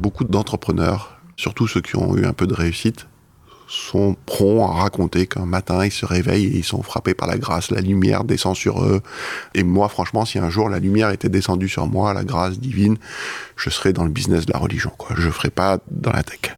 beaucoup d'entrepreneurs, surtout ceux qui ont eu un peu de réussite, sont prompts à raconter qu'un matin ils se réveillent et ils sont frappés par la grâce, la lumière descend sur eux. Et moi, franchement, si un jour la lumière était descendue sur moi, la grâce divine, je serais dans le business de la religion. Quoi. Je ferais pas dans la tech.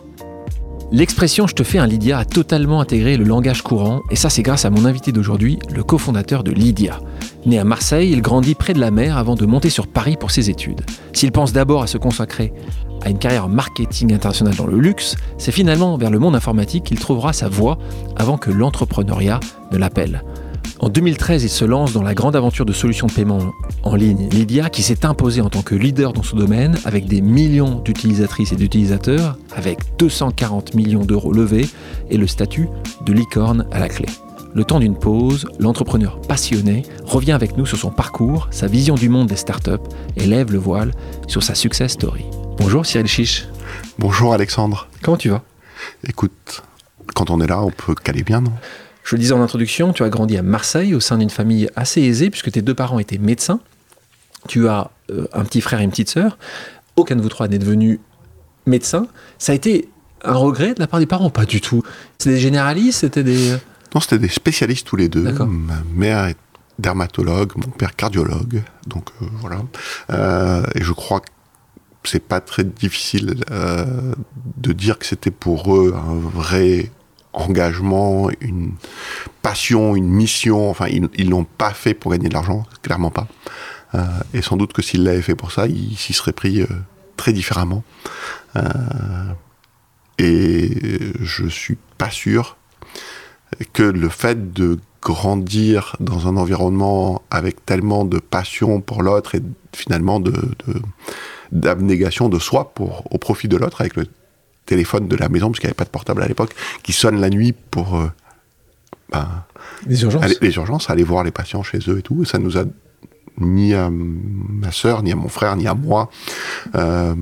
L'expression je te fais un Lydia a totalement intégré le langage courant, et ça c'est grâce à mon invité d'aujourd'hui, le cofondateur de Lydia. Né à Marseille, il grandit près de la mer avant de monter sur Paris pour ses études. S'il pense d'abord à se consacrer à une carrière marketing international dans le luxe, c'est finalement vers le monde informatique qu'il trouvera sa voie avant que l'entrepreneuriat ne l'appelle. En 2013, il se lance dans la grande aventure de solutions de paiement en ligne Lydia, qui s'est imposée en tant que leader dans ce domaine, avec des millions d'utilisatrices et d'utilisateurs, avec 240 millions d'euros levés et le statut de licorne à la clé. Le temps d'une pause, l'entrepreneur passionné revient avec nous sur son parcours, sa vision du monde des startups et lève le voile sur sa success story. Bonjour Cyril Chiche. Bonjour Alexandre. Comment tu vas? Écoute, quand on est là, on peut caler bien, non? Je le disais en introduction, tu as grandi à Marseille au sein d'une famille assez aisée puisque tes deux parents étaient médecins. Tu as euh, un petit frère et une petite sœur. Aucun de vous trois n'est devenu médecin. Ça a été un regret de la part des parents Pas du tout? C'était des généralistes C'était des... Non, c'était des spécialistes tous les deux. Ma mère est dermatologue, mon père cardiologue. Donc euh, voilà. Euh, et je crois que c'est pas très difficile euh, de dire que c'était pour eux un vrai engagement, une passion, une mission. Enfin, ils l'ont pas fait pour gagner de l'argent, clairement pas. Euh, et sans doute que s'ils l'avaient fait pour ça, ils s'y seraient pris euh, très différemment. Euh, et je suis pas sûr que le fait de grandir dans un environnement avec tellement de passion pour l'autre et finalement de, d'abnégation de soi pour, au profit de l'autre avec le téléphone de la maison, parce qu'il n'y avait pas de portable à l'époque, qui sonne la nuit pour euh, ben, les urgences. Aller, les urgences, aller voir les patients chez eux et tout. Et ça nous a ni à ma sœur, ni à mon frère, ni à moi euh,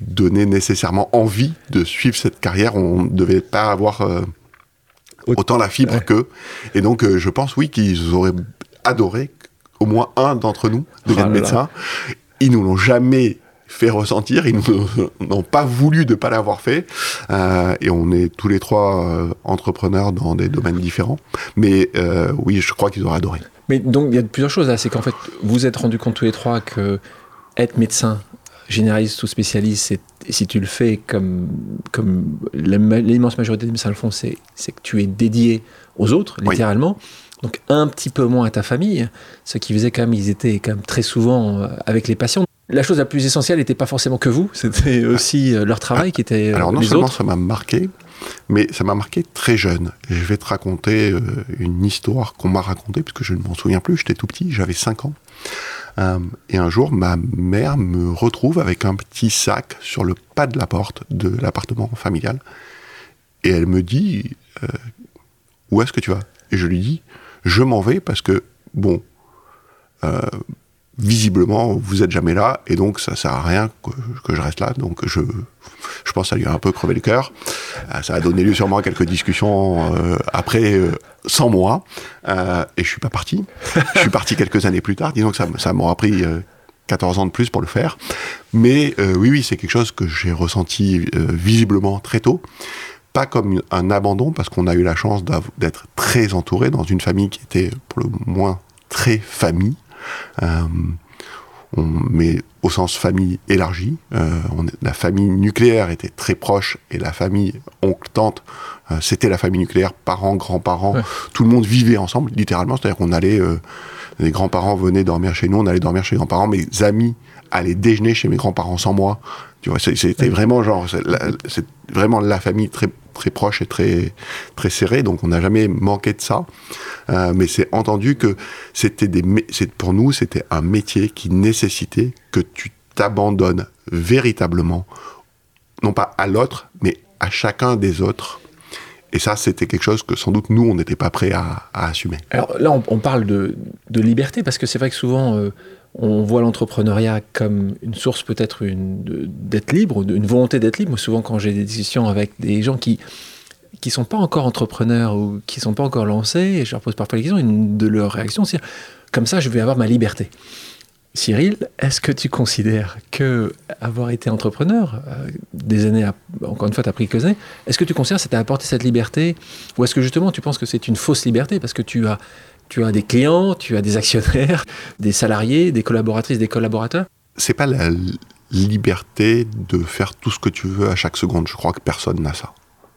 donné nécessairement envie de suivre cette carrière. On ne devait pas avoir euh, autant la fibre qu'eux. Et donc, euh, je pense, oui, qu'ils auraient adoré au moins un d'entre nous devienne oh médecin. Ils nous l'ont jamais fait ressentir. Ils n'ont pas voulu de pas l'avoir fait. Euh, et on est tous les trois euh, entrepreneurs dans des domaines différents. Mais euh, oui, je crois qu'ils auraient adoré. Mais donc, il y a plusieurs choses là. C'est qu'en fait, vous êtes rendu compte tous les trois que être médecin, généraliste ou spécialiste, si tu le fais comme, comme l'immense majorité des médecins le font, c'est que tu es dédié aux autres, littéralement. Donc un petit peu moins à ta famille, ce qui faisait quand même, ils étaient quand même très souvent avec les patients. La chose la plus essentielle n'était pas forcément que vous, c'était aussi euh, leur travail qui était. Euh, Alors non seulement ça m'a marqué, mais ça m'a marqué très jeune. je vais te raconter euh, une histoire qu'on m'a racontée, parce que je ne m'en souviens plus, j'étais tout petit, j'avais 5 ans. et un jour, ma mère me retrouve avec un petit sac sur le pas de la porte de l'appartement familial. Et elle me dit, où est-ce que tu vas? Et je lui dis, je m'en vais parce que, bon, visiblement, vous êtes jamais là, et donc ça sert à rien que, je reste là. Donc je, je pense que ça lui a un peu crevé le cœur. Euh, ça a donné lieu sûrement à quelques discussions euh, après, euh, sans moi, et je suis pas parti. je suis parti quelques années plus tard. Disons que ça, ça m'aura pris 14 ans de plus pour le faire. Mais oui, oui, c'est quelque chose que j'ai ressenti visiblement très tôt. Pas comme un abandon, parce qu'on a eu la chance d'être très entouré dans une famille qui était pour le moins très famille. Euh, on, mais au sens famille élargie. Euh, on, la famille nucléaire était très proche et la famille oncle-tante, euh, c'était la famille nucléaire, parents, grands-parents, tout le monde vivait ensemble, littéralement. C'est-à-dire qu'on allait, les grands-parents venaient dormir chez nous, on allait dormir chez les grands-parents, mes amis allaient déjeuner chez mes grands-parents sans moi. Tu vois, c'était vraiment genre, c'est vraiment la famille très très proche et très très serrée, donc on n'a jamais manqué de ça. Euh, mais c'est entendu que c'était des, pour nous, c'était un métier qui nécessitait que tu t'abandonnes véritablement, non pas à l'autre, mais à chacun des autres. Et ça, c'était quelque chose que sans doute nous, on n'était pas prêts à, assumer. Alors là, on, parle de, liberté parce que c'est vrai que souvent, euh, on voit l'entrepreneuriat comme une source peut-être d'être libre, une volonté d'être libre. souvent, quand j'ai des discussions avec des gens qui qui sont pas encore entrepreneurs ou qui sont pas encore lancés, et je leur pose parfois la question, une de leurs réactions, c'est comme ça, je vais avoir ma liberté. Cyril, est-ce que tu considères que avoir été entrepreneur, euh, des années, encore une fois, tu as pris quelques années, est-ce que tu considères que ça t'a apporté cette liberté? Ou est-ce que justement tu penses que c'est une fausse liberté parce que tu as, tu as des clients, tu as des actionnaires, des salariés, des collaboratrices, des collaborateurs? C'est pas la liberté de faire tout ce que tu veux à chaque seconde. Je crois que personne n'a ça.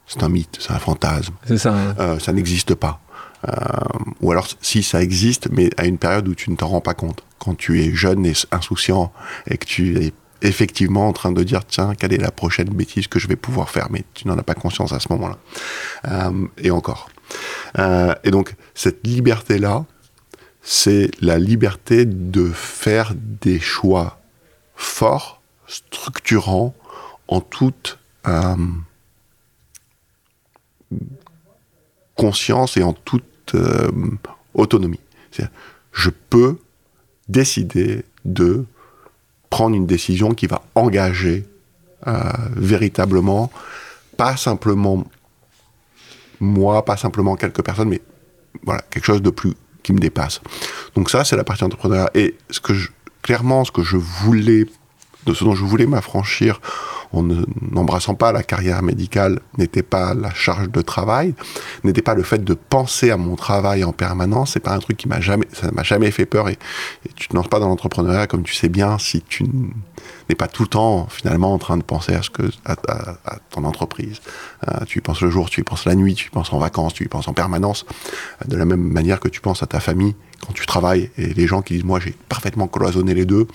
C'est un mythe, c'est un fantasme. C'est ça. Hein. Euh, ça n'existe pas. Euh, ou alors, si ça existe, mais à une période où tu ne t'en rends pas compte. Quand tu es jeune et insouciant et que tu es effectivement en train de dire tiens quelle est la prochaine bêtise que je vais pouvoir faire? Mais tu n'en as pas conscience à ce moment-là euh, et encore et donc cette liberté là c'est la liberté de faire des choix forts structurants en toute conscience et en toute euh, autonomie. Je peux décider de prendre une décision qui va engager euh, véritablement, pas simplement moi, pas simplement quelques personnes, mais voilà, quelque chose de plus qui me dépasse. Donc ça, c'est la partie entrepreneuriale. Et ce que clairement, ce que je voulais, de ce dont je voulais m'affranchir en n'embrassant pas la carrière médicale n'était pas la charge de travail, n'était pas le fait de penser à mon travail en permanence. C'est pas un truc qui m'a jamais, ça m'a jamais fait peur. Et, tu ne lances pas dans l'entrepreneuriat comme tu sais bien si tu n'es pas tout le temps finalement en train de penser à ce que à, ton entreprise. Euh, tu y penses le jour, tu y penses la nuit, tu y penses en vacances, tu y penses en permanence. de la même manière que tu penses à ta famille quand tu travailles. Et les gens qui disent moi j'ai parfaitement cloisonné les deux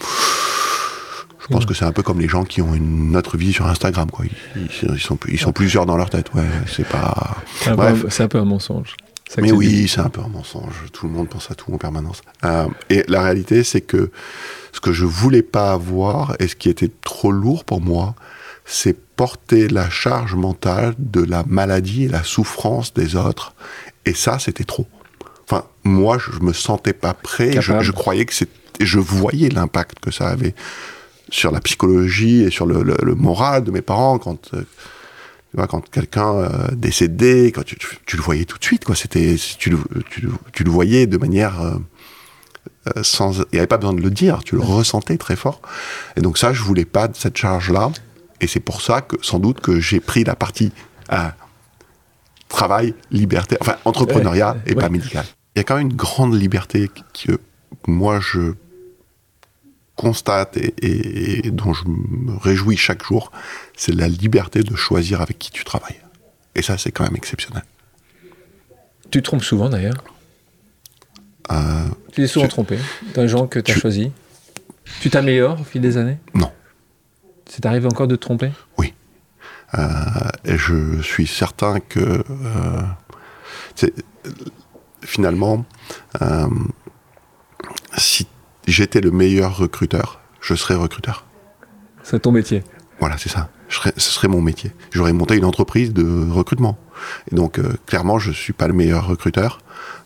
je pense que c'est un peu comme les gens qui ont une autre vie sur Instagram, quoi. Ils, sont, ils sont plusieurs dans leur tête, ouais. C'est pas. C'est un, peu un mensonge. Mais oui, c'est un peu un mensonge. Tout le monde pense à tout en permanence. Euh, et la réalité, c'est que ce que je voulais pas avoir et ce qui était trop lourd pour moi, c'est porter la charge mentale de la maladie et la souffrance des autres. Et ça, c'était trop. Enfin, moi, je me sentais pas prêt. Je, je, croyais que c'était, je voyais l'impact que ça avait sur la psychologie et sur le, moral de mes parents quand euh, quand quelqu'un euh, décédait, quand tu, le voyais tout de suite, quoi. C'était, tu, tu, le voyais de manière euh, sans, il n'y avait pas besoin de le dire, tu le ressentais très fort. Et donc ça, je voulais pas de cette charge-là, et c'est pour ça que sans doute que j'ai pris la partie travail, liberté, enfin entrepreneuriat et pas médical. Il y a quand même une grande liberté que moi je constate et, dont je me réjouis chaque jour, c'est la liberté de choisir avec qui tu travailles. Et ça, c'est quand même exceptionnel. Tu te trompes souvent d'ailleurs euh, Tu es souvent trompé dans les gens que tu as choisis Tu t'améliores au fil des années Non. C'est arrivé encore de te tromper Oui. Euh, et je suis certain que euh, finalement, si j'étais le meilleur recruteur, je serais recruteur. C'est ton métier. Voilà, c'est ça. ce serait mon métier. J'aurais monté une entreprise de recrutement. Et donc, euh, clairement, je ne suis pas le meilleur recruteur.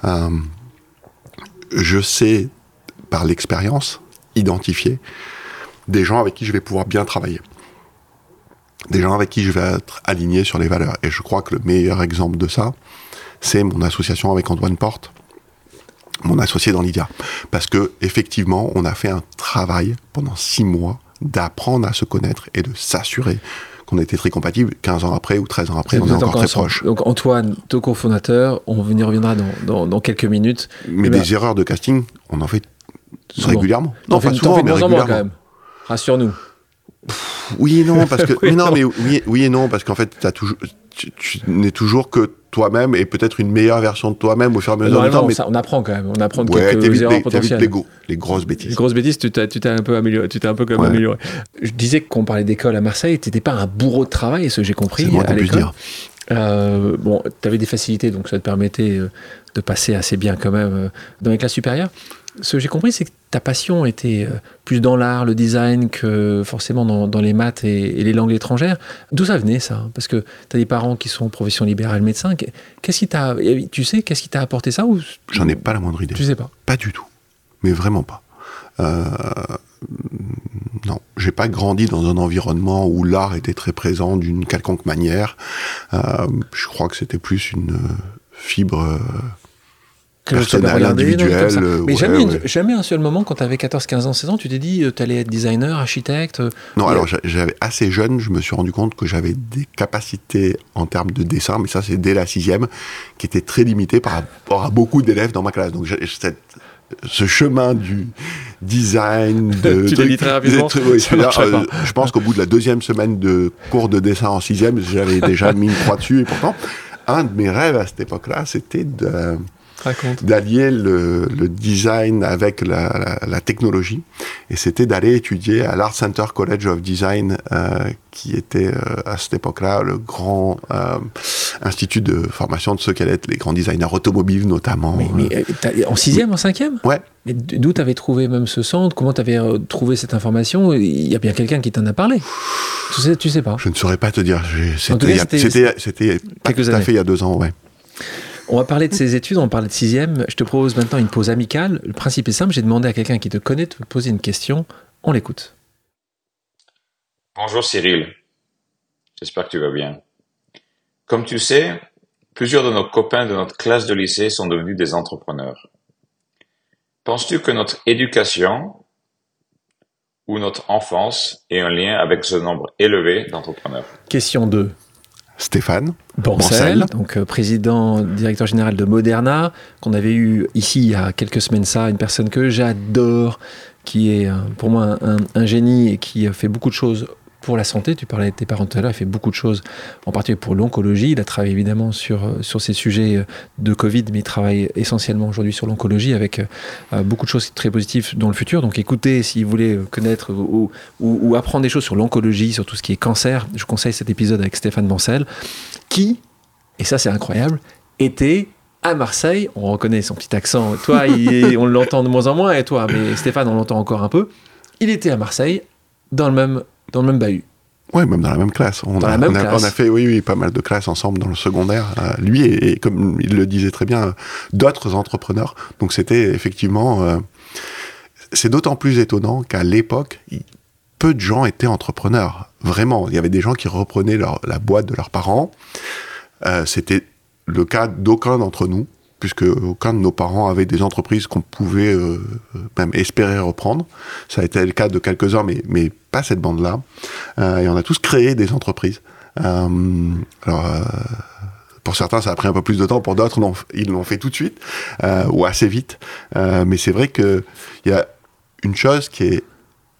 Euh, je sais, par l'expérience, identifier des gens avec qui je vais pouvoir bien travailler. Des gens avec qui je vais être aligné sur les valeurs. Et je crois que le meilleur exemple de ça, c'est mon association avec Antoine Porte, mon associé dans l'IDIA. Parce que effectivement, on a fait un travail pendant six mois d'apprendre à se connaître et de s'assurer qu'on était très compatibles 15 ans après ou 13 ans après, on est encore très proches. Donc Antoine, ton cofondateur, on y reviendra dans, dans, quelques minutes. Mais eh des erreurs de casting, on en fait régulièrement. Non, pas souvent, mais régulièrement. quand même. Rassure-nous. Oui et non, parce que oui, non, mais oui, oui et non, parce qu'en fait, as toujours, tu, tu n'es toujours que toi-même et peut-être une meilleure version de toi-même au fur et à mesure du temps. Mais... on apprend quand même, on apprend ouais, quelques erreurs potentielles. Les, les, grosses bêtises. Les grosses bêtises, tu t'es un peu amélioré, tu t'es un peu quand même amélioré. Je disais qu'on parlait d'école à Marseille, tu n'étais pas un bourreau de travail, ce que j'ai compris à l'école. Euh, bon, tu avais des facilités, donc ça te permettait euh, de passer assez bien quand même euh, dans les classes supérieures. Ce que j'ai compris, c'est que ta passion était plus dans l'art, le design, que forcément dans, les maths et, les langues étrangères. D'où ça venait ça? Parce que tu as des parents qui sont en profession libérale médecin. Qu'est-ce qui t'a, tu sais, qu'est-ce qui t'a apporté ça ou J'en ai pas la moindre idée. Tu sais pas? Pas du tout, mais vraiment pas. Euh, non, j'ai pas grandi dans un environnement où l'art était très présent d'une quelconque manière. Euh, je crois que c'était plus une fibre euh, personnelle, individuelle. Mais jamais, un seul moment, quand tu avais 14, 15 ans, 16 ans, tu t'es dit tu allais être designer, architecte Non, alors j'avais assez jeune, je me suis rendu compte que j'avais des capacités en termes de dessin, mais ça c'est dès la sixième, qui étaient très limitées par rapport à beaucoup d'élèves dans ma classe. Donc cette, ce chemin du design. De, tu dit très rapidement. Euh, je pense qu'au bout de la deuxième semaine de cours de dessin en sixième, j'avais déjà mis une croix dessus. Et pourtant, un de mes rêves à cette époque-là, c'était de d'allier le, design avec la, technologie. Et c'était d'aller étudier à l'Art Center College of Design, euh, qui était euh, à cette époque-là le grand euh, institut de formation de ceux qui allaient être les grands designers automobiles notamment. Mais, en sixième, en cinquième? Ouais. Mais d'où tu avais trouvé même ce centre? Comment tu avais trouvé cette information? Il y a bien quelqu'un qui t'en a parlé. Tu sais, tu sais pas. Je ne saurais pas te dire. C'était quelques années. fait il y a deux ans, ouais. On va parler de ces études, on va parler de sixième. Je te propose maintenant une pause amicale. Le principe est simple, j'ai demandé à quelqu'un qui te connaît de te poser une question. On l'écoute. Bonjour Cyril, j'espère que tu vas bien. Comme tu sais, plusieurs de nos copains de notre classe de lycée sont devenus des entrepreneurs. Penses-tu que notre éducation ou notre enfance ait un lien avec ce nombre élevé d'entrepreneurs? Question 2. Stéphane Bancel, donc euh, président, directeur général de Moderna, qu'on avait eu ici il y a quelques semaines ça, une personne que j'adore, qui est euh, pour moi un, génie et qui fait beaucoup de choses pour la santé. Tu parlais de tes parents tout à l'heure, il fait beaucoup de choses, en particulier pour l'oncologie. Il a travaillé évidemment sur, euh, sur ces sujets euh, de Covid, mais il travaille essentiellement aujourd'hui sur l'oncologie avec euh, beaucoup de choses très positives dans le futur. Donc écoutez, si vous voulez connaître ou, ou, apprendre des choses sur l'oncologie, sur tout ce qui est cancer, je conseille cet épisode avec Stéphane Bancel, qui, et ça c'est incroyable, était à Marseille, on reconnaît son petit accent, toi on l'entend de moins en moins, et toi, mais Stéphane on l'entend encore un peu, il était à Marseille dans le même dans le même bahut. Oui, même dans la même classe. On, a, fait, oui, oui, pas mal de classes ensemble dans le secondaire. Euh, lui et, comme il le disait très bien, d'autres entrepreneurs. Donc c'était effectivement, euh, c'est d'autant plus étonnant qu'à l'époque, peu de gens étaient entrepreneurs. Vraiment, il y avait des gens qui reprenaient la boîte de leurs parents. Euh, c'était le cas d'aucun d'entre nous puisque aucun de nos parents avait des entreprises qu'on pouvait euh, même espérer reprendre. Ça a été le cas de quelques-uns, mais, mais pas cette bande-là. Euh, et on a tous créé des entreprises. Euh, alors, pour certains, ça a pris un peu plus de temps, pour d'autres, ils l'ont fait tout de suite, ou assez vite. mais c'est vrai qu'il y a une chose qui est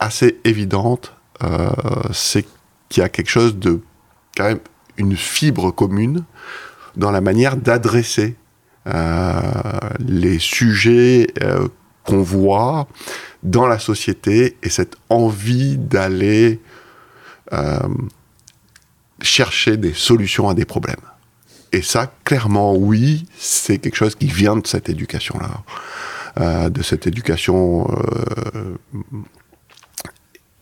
assez évidente, c'est qu'il y a quelque chose de quand même une fibre commune dans la manière d'adresser euh, les sujets euh, qu'on voit dans la société et cette envie d'aller euh, chercher des solutions à des problèmes. Et ça, clairement, oui, c'est quelque chose qui vient de cette éducation-là, de cette éducation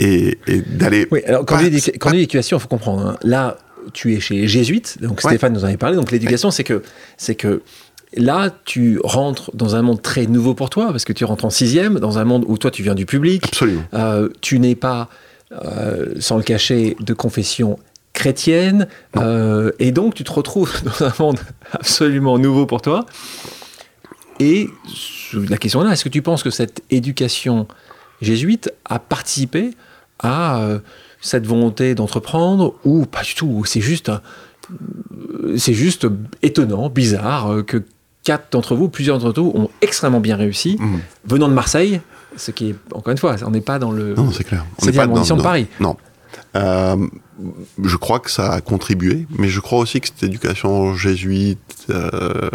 et, d'aller. Oui, alors quand, dit, quand éducation, il faut comprendre. Hein. Là, tu es chez les jésuites, donc Stéphane nous en avait parlé. Donc l'éducation, c'est que c'est que Là, tu rentres dans un monde très nouveau pour toi, parce que tu rentres en sixième, dans un monde où toi, tu viens du public. Absolument. Euh, tu n'es pas, euh, sans le cacher, de confession chrétienne. Euh, et donc, tu te retrouves dans un monde absolument nouveau pour toi. Et la question est là, est-ce que tu penses que cette éducation jésuite a participé à cette volonté d'entreprendre ou pas du tout? C'est juste c'est juste étonnant, bizarre que quatre d'entre vous, plusieurs d'entre vous ont extrêmement bien réussi, mmh. venant de Marseille, ce qui est, encore une fois, on n'est pas dans le. Non, c'est clair. On n'est pas dans, de Paris. Non. Euh, je crois que ça a contribué, mais je crois aussi que cette éducation jésuite, euh,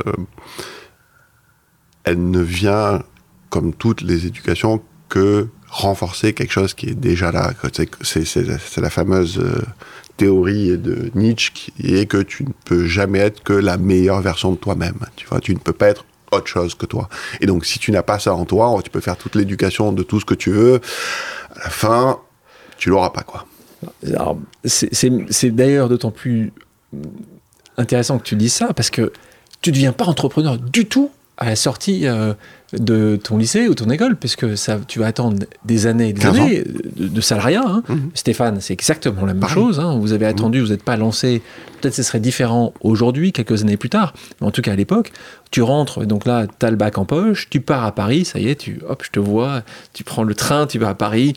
elle ne vient, comme toutes les éducations, que renforcer quelque chose qui est déjà là. C'est la fameuse euh, théorie de Nietzsche qui est que tu ne peux jamais être que la meilleure version de toi-même. Tu vois, tu ne peux pas être autre chose que toi. Et donc, si tu n'as pas ça en toi, tu peux faire toute l'éducation de tout ce que tu veux. À la fin, tu l'auras pas, quoi. C'est d'ailleurs d'autant plus intéressant que tu dis ça parce que tu ne deviens pas entrepreneur du tout à la sortie euh, de ton lycée ou ton école, puisque ça, tu vas attendre des années et des années de, salariat. Hein. Mhm. Stéphane, c'est exactement la même chose. Hein. Vous avez mhm. attendu, vous n'êtes pas lancé. Peut-être ce serait différent aujourd'hui, quelques années plus tard, mais en tout cas à l'époque, tu rentres, donc là, tu as le bac en poche, tu pars à Paris, ça y est, tu, hop, je te vois, tu prends le train, tu vas à Paris,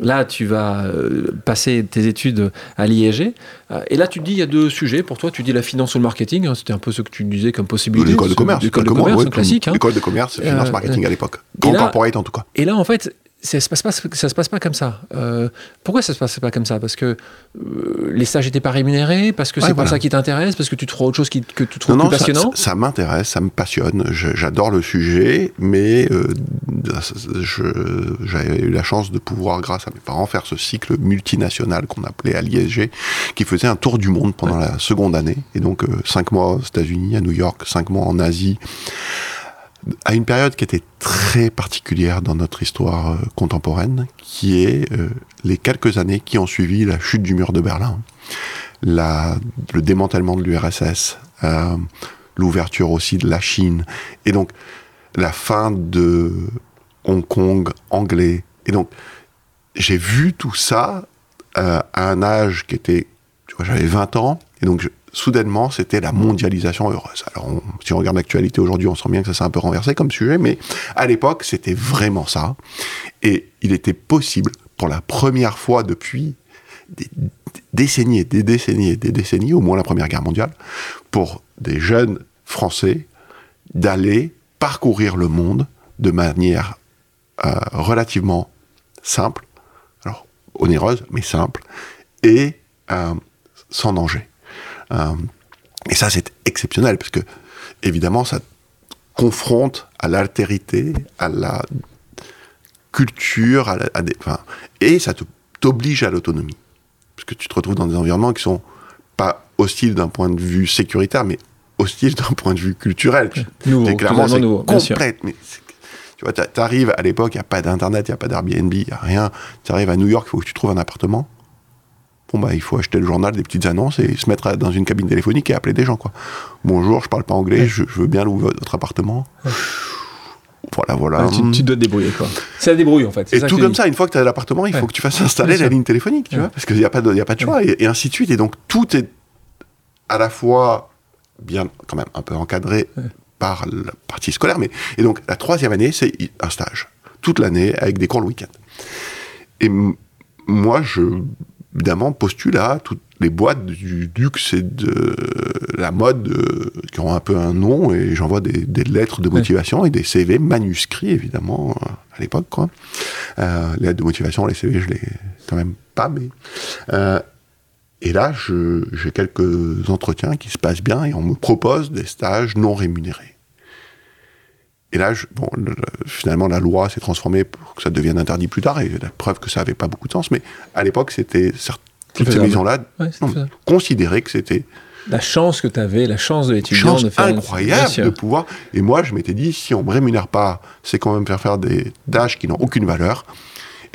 là, tu vas euh, passer tes études à l'IEG, euh, et là, tu te dis, il y a deux sujets, pour toi, tu dis la finance ou le marketing, hein, c'était un peu ce que tu disais comme possibilité. L'école de commerce. L'école de commerce, classique. L'école de commerce, finance, euh, marketing à l'époque. Grand corporate en tout cas. Et là, en fait, ça se passe pas, ça se passe pas comme ça. Euh, pourquoi ça se passe pas comme ça? Parce que euh, les stages n'étaient pas rémunérés, parce que c'est pas ça qui t'intéresse, parce que tu trouves autre chose qui, que tu trouves plus passionnant? Ça, m'intéresse, ça me passionne. J'adore le sujet, mais euh, j'avais eu la chance de pouvoir, grâce à mes parents, faire ce cycle multinational qu'on appelait à l'ISG, qui faisait un tour du monde pendant la seconde année. Et donc cinq mois aux États-Unis, à New York, cinq mois en Asie à une période qui était très particulière dans notre histoire euh, contemporaine, qui est euh, les quelques années qui ont suivi la chute du mur de Berlin, le démantèlement de l'URSS, euh, l'ouverture aussi de la Chine, et donc la fin de Hong Kong anglais. Et donc j'ai vu tout ça à un âge qui était, tu vois, j'avais 20 ans, et donc je, soudainement, c'était la mondialisation heureuse. Alors, si on regarde l'actualité aujourd'hui, on sent bien que ça s'est un peu renversé comme sujet, mais à l'époque, c'était vraiment ça. Et il était possible, pour la première fois depuis des décennies des décennies des décennies, au moins la Première Guerre mondiale, pour des jeunes Français d'aller parcourir le monde de manière euh, relativement simple, alors onéreuse, mais simple, et euh, sans danger. Euh, et ça, c'est exceptionnel, parce que, évidemment, ça confronte à l'altérité, à la culture, à, des, et ça t'oblige à l'autonomie. Parce que tu te retrouves dans des environnements qui sont pas hostiles d'un point de vue sécuritaire, mais hostiles d'un point de vue culturel. Nouveau, clairement, c'est complète. Mais tu vois, tu arrives à l'époque, il n'y a pas d'internet, il n'y a pas d'Airbnb, il n'y a rien. Tu arrives à New York, il faut que tu trouves un appartement bon bah il faut acheter le journal, des petites annonces et se mettre dans une cabine téléphonique et appeler des gens quoi. Bonjour, je parle pas anglais, je, veux bien louer votre appartement. Voilà, voilà. tu, dois te débrouiller quoi. C'est la débrouille en fait. Et tout comme ça, une fois que tu as l'appartement, il faut que tu fasses installer la ligne téléphonique, tu vois, parce qu'il n'y a pas de, a pas de choix et, ainsi de suite. Et donc tout est à la fois bien quand même un peu encadré par la partie scolaire, mais et donc la troisième année c'est un stage toute l'année avec des cours le week-end. Et moi je évidemment postule à toutes les boîtes du luxe et de la mode euh, qui ont un peu un nom et j'envoie des, lettres de motivation et des CV manuscrits évidemment euh, à l'époque quoi. Euh, les lettres de motivation, les CV je les quand même pas mais et là j'ai quelques entretiens qui se passent bien et on me propose des stages non rémunérés. Et là, bon, finalement, la loi s'est transformée pour que ça devienne interdit plus tard, et la preuve que ça n'avait pas beaucoup de sens. Mais à l'époque, c'était toutes ces maisons-là considéraient que c'était la chance que tu avais, la chance de l'étudiant de faire incroyable de pouvoir. Et moi, je m'étais dit, si on me rémunère pas, c'est quand même faire faire des tâches qui n'ont aucune valeur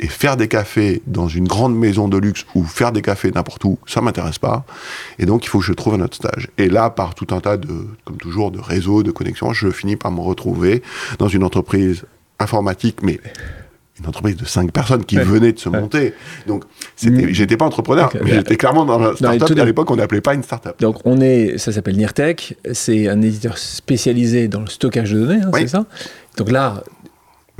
et faire des cafés dans une grande maison de luxe ou faire des cafés n'importe où, ça m'intéresse pas. Et donc, il faut que je trouve un autre stage. Et là, par tout un tas de, comme toujours, de réseaux, de connexions, je finis par me retrouver dans une entreprise informatique, mais une entreprise de cinq personnes qui venait de se monter. Donc, mm. j'étais pas entrepreneur, mais j'étais clairement dans la startup. à l'époque, on n'appelait pas une startup. Donc, on est, ça s'appelle Nirtech. C'est un éditeur spécialisé dans le stockage de données, hein, c'est ça? Donc là,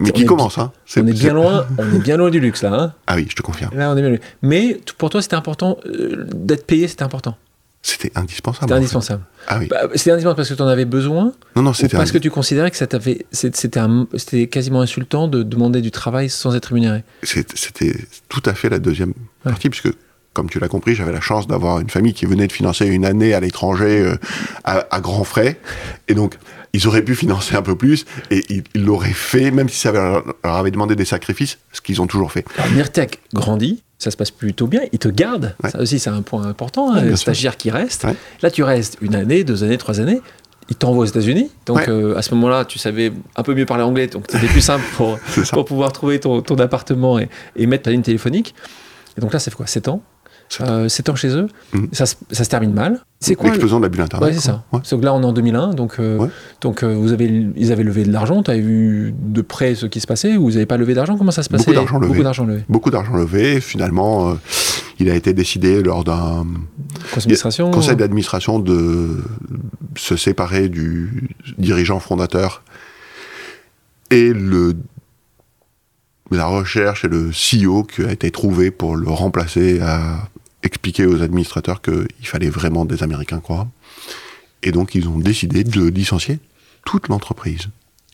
mais qui commence, hein On est bien loin, on est bien loin du luxe là. Hein ah oui, je te confirme. Là, on est bien loin. Mais pour toi, c'était important euh, d'être payé, c'était important. C'était indispensable. C'était indispensable. Ah oui. Bah, c'était indispensable parce que tu en avais besoin. Non, non, c'était. Parce que tu considérais que ça t'avait, c'était, quasiment insultant de demander du travail sans être rémunéré? C'était tout à fait la deuxième partie, puisque comme tu l'as compris, j'avais la chance d'avoir une famille qui venait de financer une année à l'étranger euh, à, à, grands frais. Et donc, ils auraient pu financer un peu plus et ils l'auraient fait, même si ça leur avait demandé des sacrifices, ce qu'ils ont toujours fait. Alors, Nirtec grandit, ça se passe plutôt bien. Ils te gardent. Ouais. Ça aussi, c'est un point important. Ouais, hein, le stagiaire qui reste. Ouais. Là, tu restes une année, deux années, trois années. Ils t'envoient aux États-Unis. Donc, Ouais. euh, à ce moment-là, tu savais un peu mieux parler anglais. Donc, c'était plus simple pour, C'est pour pouvoir trouver ton, ton appartement et, et mettre ta ligne téléphonique. Et donc là, ça fait quoi 7 ans Euh, 7 ans chez eux. Mhm. Ça, se- ça se termine mal. C'est quoi le- L'explosion de la bulle Internet. Ouais, c'est ça. Ouais. Que là, on est en 2001, donc, euh, Ouais. donc euh, vous avez, ils avaient levé de l'argent. Tu avais vu de près ce qui se passait ou vous n'avez pas levé d'argent? Comment ça se passait? Beaucoup d'argent levé. Beaucoup d'argent levé. Beaucoup d'argent levé. Finalement, euh, il a été décidé lors d'un Conseil d'administration de se séparer du dirigeant fondateur et le la recherche et le CEO qui a été trouvé pour le remplacer a expliqué aux administrateurs qu'il fallait vraiment des Américains quoi. Et donc ils ont décidé de licencier toute l'entreprise.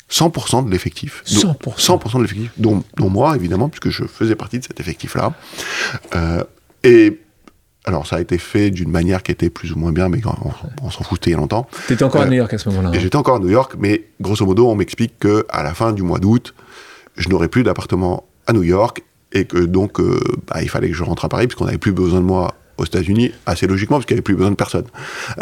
100% de l'effectif. Donc, 100%. 100% de l'effectif, dont, dont moi évidemment, puisque je faisais partie de cet effectif-là. Euh, et alors ça a été fait d'une manière qui était plus ou moins bien, mais on, on s'en foutait il y a longtemps. Tu étais encore à Euh, New York à ce moment-là. Hein. j'étais encore à New York, mais grosso modo, on m'explique que à la fin du mois d'août, je n'aurais plus d'appartement à New York et que donc euh, bah, il fallait que je rentre à Paris puisqu'on n'avait plus besoin de moi aux États-Unis, assez logiquement parce qu'il n'y avait plus besoin de personne.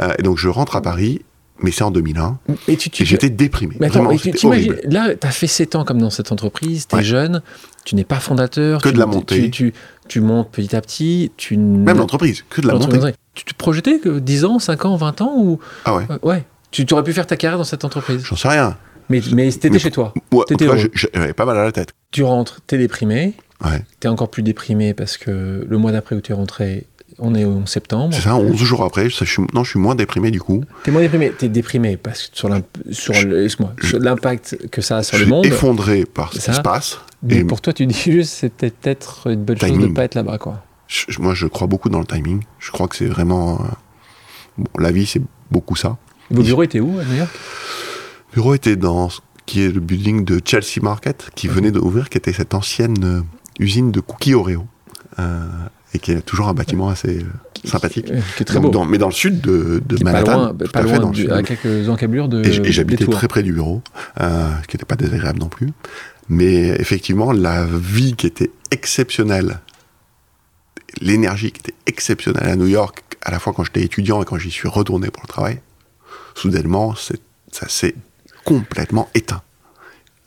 Euh, et donc je rentre à Paris, mais c'est en 2001 Et tu, tu- et j'étais déprimé. Mais attends, Vraiment, et tu horrible. là, tu as fait 7 ans comme dans cette entreprise, tu es Ouais. jeune, tu n'es pas fondateur. Que tu- de la montée. Tu, montes petit à petit. Tu Même l'entreprise, que de la montée. Tu te projetais que 10 ans, 5 ans, 20 ans ou... Ah ouais, Euh, Ouais. Tu aurais pu faire ta carrière dans cette entreprise. j'en sais rien. Mais, mais t'étais chez toi. Moi, j'ai- j'avais pas mal à la tête. Tu rentres, t'es déprimé. Ouais. T'es encore plus déprimé parce que le mois d'après où tu es rentré, on est en septembre. C'est ça, 11 jours après, je suis, non, je suis moins déprimé du coup. T'es moins déprimé. T'es déprimé parce que sur l'impact que ça a sur je le suis monde. effondré par ce qui se passe. Mais Et pour toi, tu dis juste c'est peut-être peut-être une bonne chose de Timing. ne pas être là-bas, quoi. je- moi, je crois beaucoup dans le timing. Je crois que c'est vraiment. euh, bon, la vie, c'est beaucoup ça. Vos bureaux étaient où à New York? Le bureau était dans ce qui est le building de Chelsea Market, qui venait d'ouvrir, qui était cette ancienne euh, usine de cookies Oreo. euh, et qui est toujours un bâtiment assez euh, sympathique. Euh, Qui est très Donc, beau. dans- mais dans le sud de, de est pas Manhattan. loin, pas loin du- à quelques encablures de. Et, j'habitais très près du bureau, euh, ce qui n'était pas désagréable non plus. Mais effectivement, la vie qui était exceptionnelle, l'énergie qui était exceptionnelle à New York, à la fois quand j'étais étudiant et quand j'y suis retourné pour le travail, soudainement, ça s'est complètement éteint.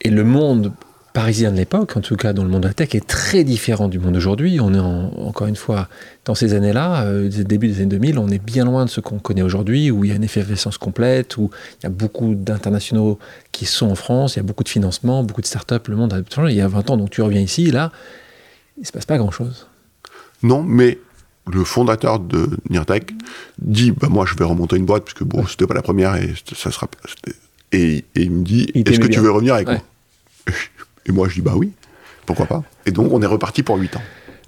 Et le monde parisien de l'époque, en tout cas dans le monde de la tech, est très différent du monde d'aujourd'hui. On est en- encore une fois dans ces années-là, euh, début des années 2000, on est bien loin de ce qu'on connaît aujourd'hui, où il y a une effervescence complète, où il y a beaucoup d'internationaux qui sont en France, il y a beaucoup de financement, beaucoup de startups, le monde a changé. Il y a 20 ans, donc tu reviens ici, là, il se passe pas grand-chose. Non, mais le fondateur de Nirtech dit bah, Moi, je vais remonter une boîte, puisque bon, c'était pas la première, et ça sera. Et, et il me dit Est-ce que tu veux revenir avec Ouais. moi? Et moi, je dis Bah oui, pourquoi pas Et donc, on est reparti pour 8 ans.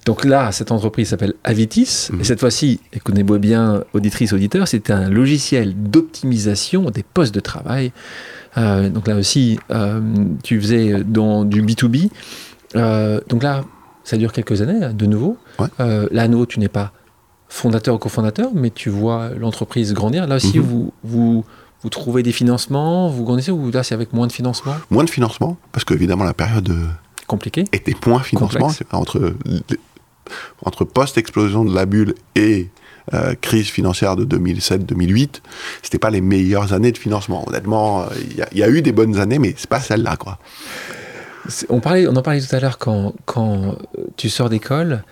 Donc là, cette entreprise s'appelle Avitis. Mhm. Et cette fois-ci, écoutez-moi bien, auditrices, auditeurs, c'est un logiciel d'optimisation des postes de travail. Euh, donc là aussi, euh, tu faisais dans du B2B. Euh, donc là, ça dure quelques années, de nouveau. Ouais. Là, à nouveau, tu n'es pas fondateur ou cofondateur, mais tu vois l'entreprise grandir. Là aussi, Mhm. vous, vous, vous trouvez des financements, vous grandissez, ou là, c'est avec moins de financement? Moins de financement, parce qu'évidemment, la période euh, Compliqué était moins financement. Complexe. Entre, entre post-explosion de la bulle et euh, crise financière de 2007-2008, c'était pas les meilleures années de financement. Honnêtement, il y, a- il y a eu des bonnes années, mais c'est pas celle-là, quoi. On, parlait, on en parlait tout à l'heure quand, quand euh, tu sors d'école,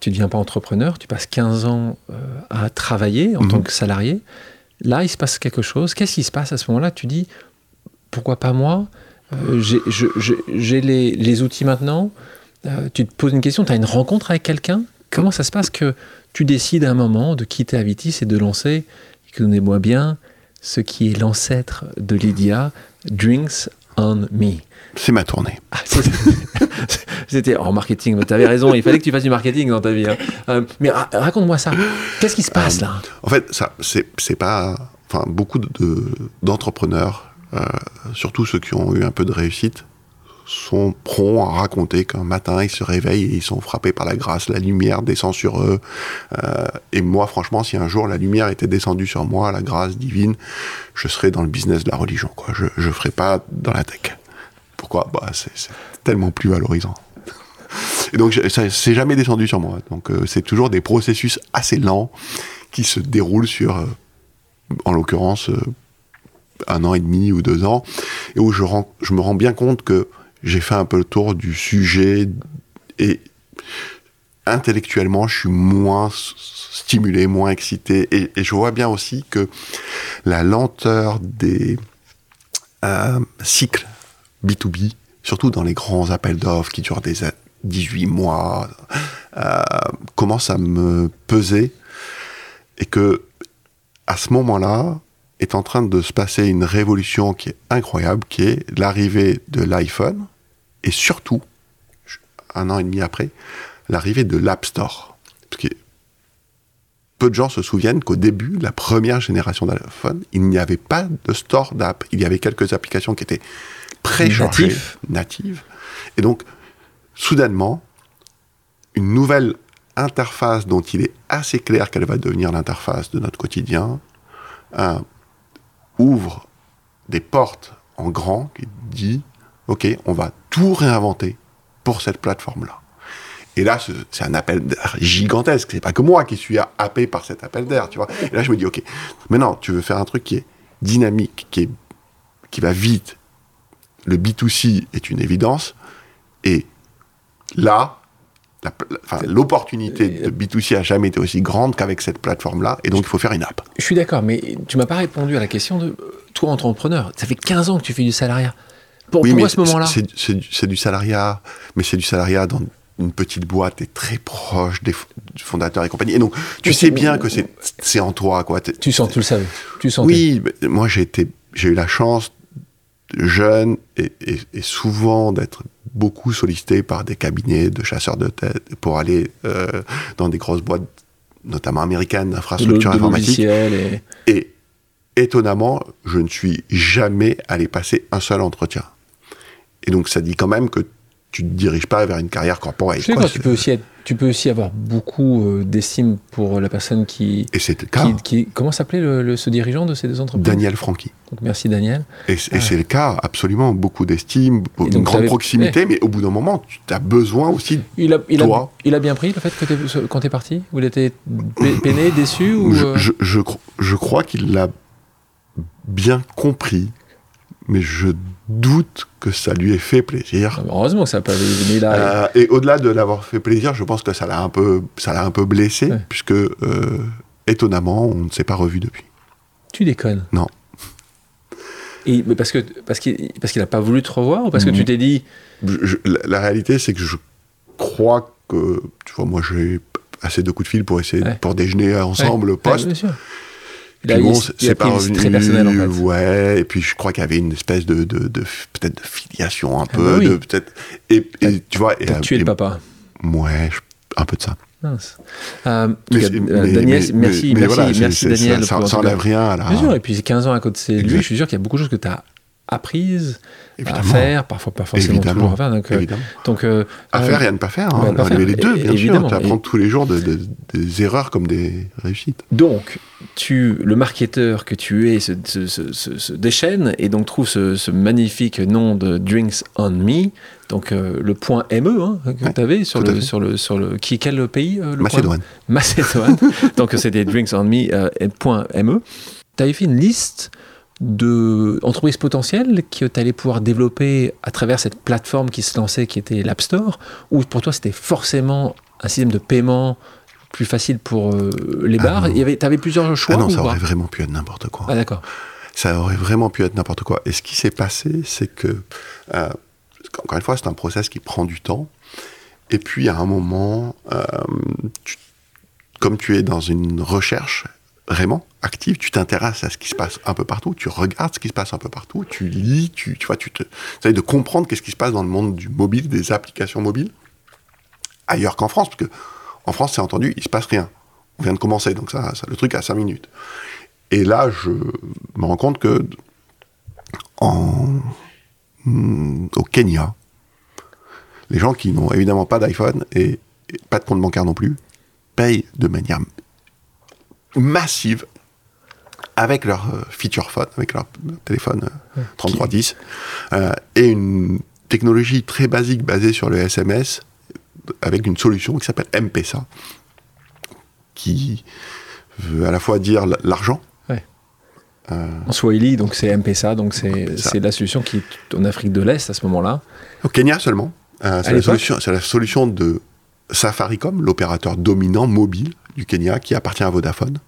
tu ne deviens pas entrepreneur, tu passes 15 ans euh, à travailler en Mhm. tant que salarié. Là, il se passe quelque chose. Qu'est-ce qui se passe à ce moment-là? Tu dis, pourquoi pas moi? Euh, J'ai les, outils maintenant. Euh, tu te poses une question, tu as une rencontre avec quelqu'un? Comment ça se passe que tu décides à un moment de quitter Avitis et de lancer, écoutez-moi bien, ce qui est l'ancêtre de Lydia, Drinks on Me C'est ma tournée. ah, C'était en marketing, tu avais raison, il fallait que tu fasses du marketing dans ta vie. hein. Euh, mais ra- raconte-moi ça. Qu'est-ce qui se passe là? En fait, ça, c'est, pas. Enfin, beaucoup de, d'entrepreneurs, euh, surtout ceux qui ont eu un peu de réussite, sont prompts à raconter qu'un matin ils se réveillent et ils sont frappés par la grâce, la lumière descend sur eux. Euh, et moi, franchement, si un jour la lumière était descendue sur moi, la grâce divine, je serais dans le business de la religion. Quoi. Je ne ferais pas dans la tech. Pourquoi? Bah, c'est, tellement plus valorisant. Et donc, ça c'est jamais descendu sur moi. Donc, euh, c'est toujours des processus assez lents qui se déroulent sur, euh, en l'occurrence, un an et demi ou deux ans, et où je, je me rends bien compte que j'ai fait un peu le tour du sujet et intellectuellement, je suis moins stimulé, moins excité, et, je vois bien aussi que la lenteur des euh, cycles B2B, surtout dans les grands appels d'offres qui durent des a- 18 mois, euh, commence à me peser, et que à ce moment-là est en train de se passer une révolution qui est incroyable, qui est l'arrivée de l'iPhone, et surtout, un an et demi après, l'arrivée de l'App Store. Parce que peu de gens se souviennent qu'au début, la première génération d'iPhone, il n'y avait pas de store d'app. Il y avait quelques applications qui étaient préchargées, Natif. natives. Et donc, soudainement, une nouvelle interface dont il est assez clair qu'elle va devenir l'interface de notre quotidien, ouvre des portes en grand qui dit, OK, on va tout réinventer pour cette plateforme-là. Et là, ce- c'est un appel d'air gigantesque. C'est pas que moi qui suis happé par cet appel d'air, tu vois. Et là, je me dis, OK, maintenant, tu veux faire un truc qui est dynamique, qui, est, qui va vite. Le B2C est une évidence. Et là, l'opportunité de B2C a jamais été aussi grande qu'avec cette plateforme-là. Et donc, il faut faire une app. Je suis d'accord, mais tu m'as pas répondu à la question de euh, toi, entrepreneur. Ça fait 15 ans que tu fais du salariat. Pour, oui, pourquoi mais ce moment-là? c'est- c'est du- salariat, mais c'est du salariat dans une petite boîte et très proche des f- du fondateur et compagnie. Et donc, tu Mais sais bien que c'est en toi, quoi. Tu sens, tu le savais. Tu sentais. Oui, moi j'ai été, j'ai eu la chance, jeune et, et- et souvent d'être beaucoup sollicité par des cabinets de chasseurs de tête pour aller euh, dans des grosses boîtes, notamment américaines, d'infrastructures informatiques. et... Et étonnamment, je ne suis jamais allé passer un seul entretien. Et donc ça dit quand même que tu ne te diriges pas vers une carrière corporate. Je sais quoi. quoi, tu peux aussi être, tu peux aussi avoir beaucoup euh, d'estime pour la personne qui, Et c'est le cas. qui, qui- comment s'appelait le, le- ce dirigeant de ces deux entreprises? Daniel Franchi. Donc merci Daniel. Et, et c'est le cas, absolument. Beaucoup d'estime, une grande proximité, mais au bout d'un moment, tu as besoin aussi. Il a, il, a, Toi il a bien pris le fait que quand t'es parti? Ou il était pe- peiné, déçu ou, Je, euh, je, je, cro- je crois qu'il l'a bien compris, mais je doute que ça lui ait fait plaisir. Heureusement que ça n'a pas il a- Euh, et au-delà de l'avoir fait plaisir, je pense que ça l'a un peu, ça l'a un peu blessé, Ouais. puisque euh, étonnamment, on ne s'est pas revu depuis. Tu déconnes. Non. Et, mais parce que parce qu'il parce qu'il a pas voulu te revoir ou parce que tu t'es dit? Je- je- la, la réalité, c'est que je crois que, tu vois, moi, j'ai assez de coups de fil pour essayer, Ouais. pour déjeuner ensemble Ouais, poste. bien sûr. Puis a, bon, c'est pas revenu. très personnel en fait. Ouais, et puis je crois qu'il y avait une espèce de, de, de- peut-être de filiation un Ah peu, bah oui. de peut-être. Et, et tu vois, et, T'as tué et- le papa. Ouais, un peu de ça. Mince. Euh, Mais cas, euh, mais- Daniel, mais- merci, merci, voilà, merci Daniel. Ça, ça cas- enlève rien à la. Bien sûr, et puis 15 ans à côté de lui, je suis sûr qu'il y a beaucoup de choses que tu as apprises à faire, parfois pas forcément Évidemment. toujours à faire. Donc, euh, Évidemment. donc, euh, À euh, faire et à ne pas faire. bah, Hein. pas faire. les deux, bien évidemment. sûr. Tu apprends Et- tous les jours de- de- des erreurs comme des réussites. Donc, tu, le marketeur que tu es se, se- se- se- se déchaîne et donc trouve ce, magnifique nom de Drinks on Me, donc euh, le point ME hein, que Ouais, tu avais sur le, sur le sur le qui quel pays euh, le Macédoine. Macédoine. donc c'était Drinks on Me euh, point ME. Tu avais fait une liste de entreprises potentielles que tu allais pouvoir développer à travers cette plateforme qui se lançait, qui était l'App Store, ou pour toi c'était forcément un système de paiement plus facile pour euh, les Ah bars? non. Il y avait, avais plusieurs choix Ah non, ou ça aurait vraiment pu être n'importe quoi. Ah d'accord. ça aurait vraiment pu être n'importe quoi. Et ce qui s'est passé, c'est que, euh, encore une fois, c'est un process qui prend du temps. Et puis, à un moment, euh, tu- comme tu es dans une recherche vraiment active, tu t'intéresses à ce qui se passe un peu partout, tu regardes ce qui se passe un peu partout, tu lis, tu, vois, tu te, essayes de comprendre qu'est-ce qui se passe dans le monde du mobile, des applications mobiles, ailleurs qu'en France, parce que en France, c'est entendu, il se passe rien. On vient de commencer, donc ça, ça le truc a 5 minutes. Et là, je me rends compte que en, hmm, au Kenya, les gens qui n'ont évidemment pas d'iPhone et, et pas de compte bancaire non plus, payent de manière massive avec leur euh, feature phone, avec leur, téléphone euh, 3310, euh, et une technologie très basique basée sur le SMS avec une solution qui s'appelle MPSA, qui veut à la fois dire l'argent. En Swahili, donc c'est MPSA, donc c'est la solution qui est en Afrique de l'Est à ce moment-là. Au Kenya seulement. c'est la, solution, la solution de Safaricom, l'opérateur dominant mobile du Kenya, qui appartient à Vodafone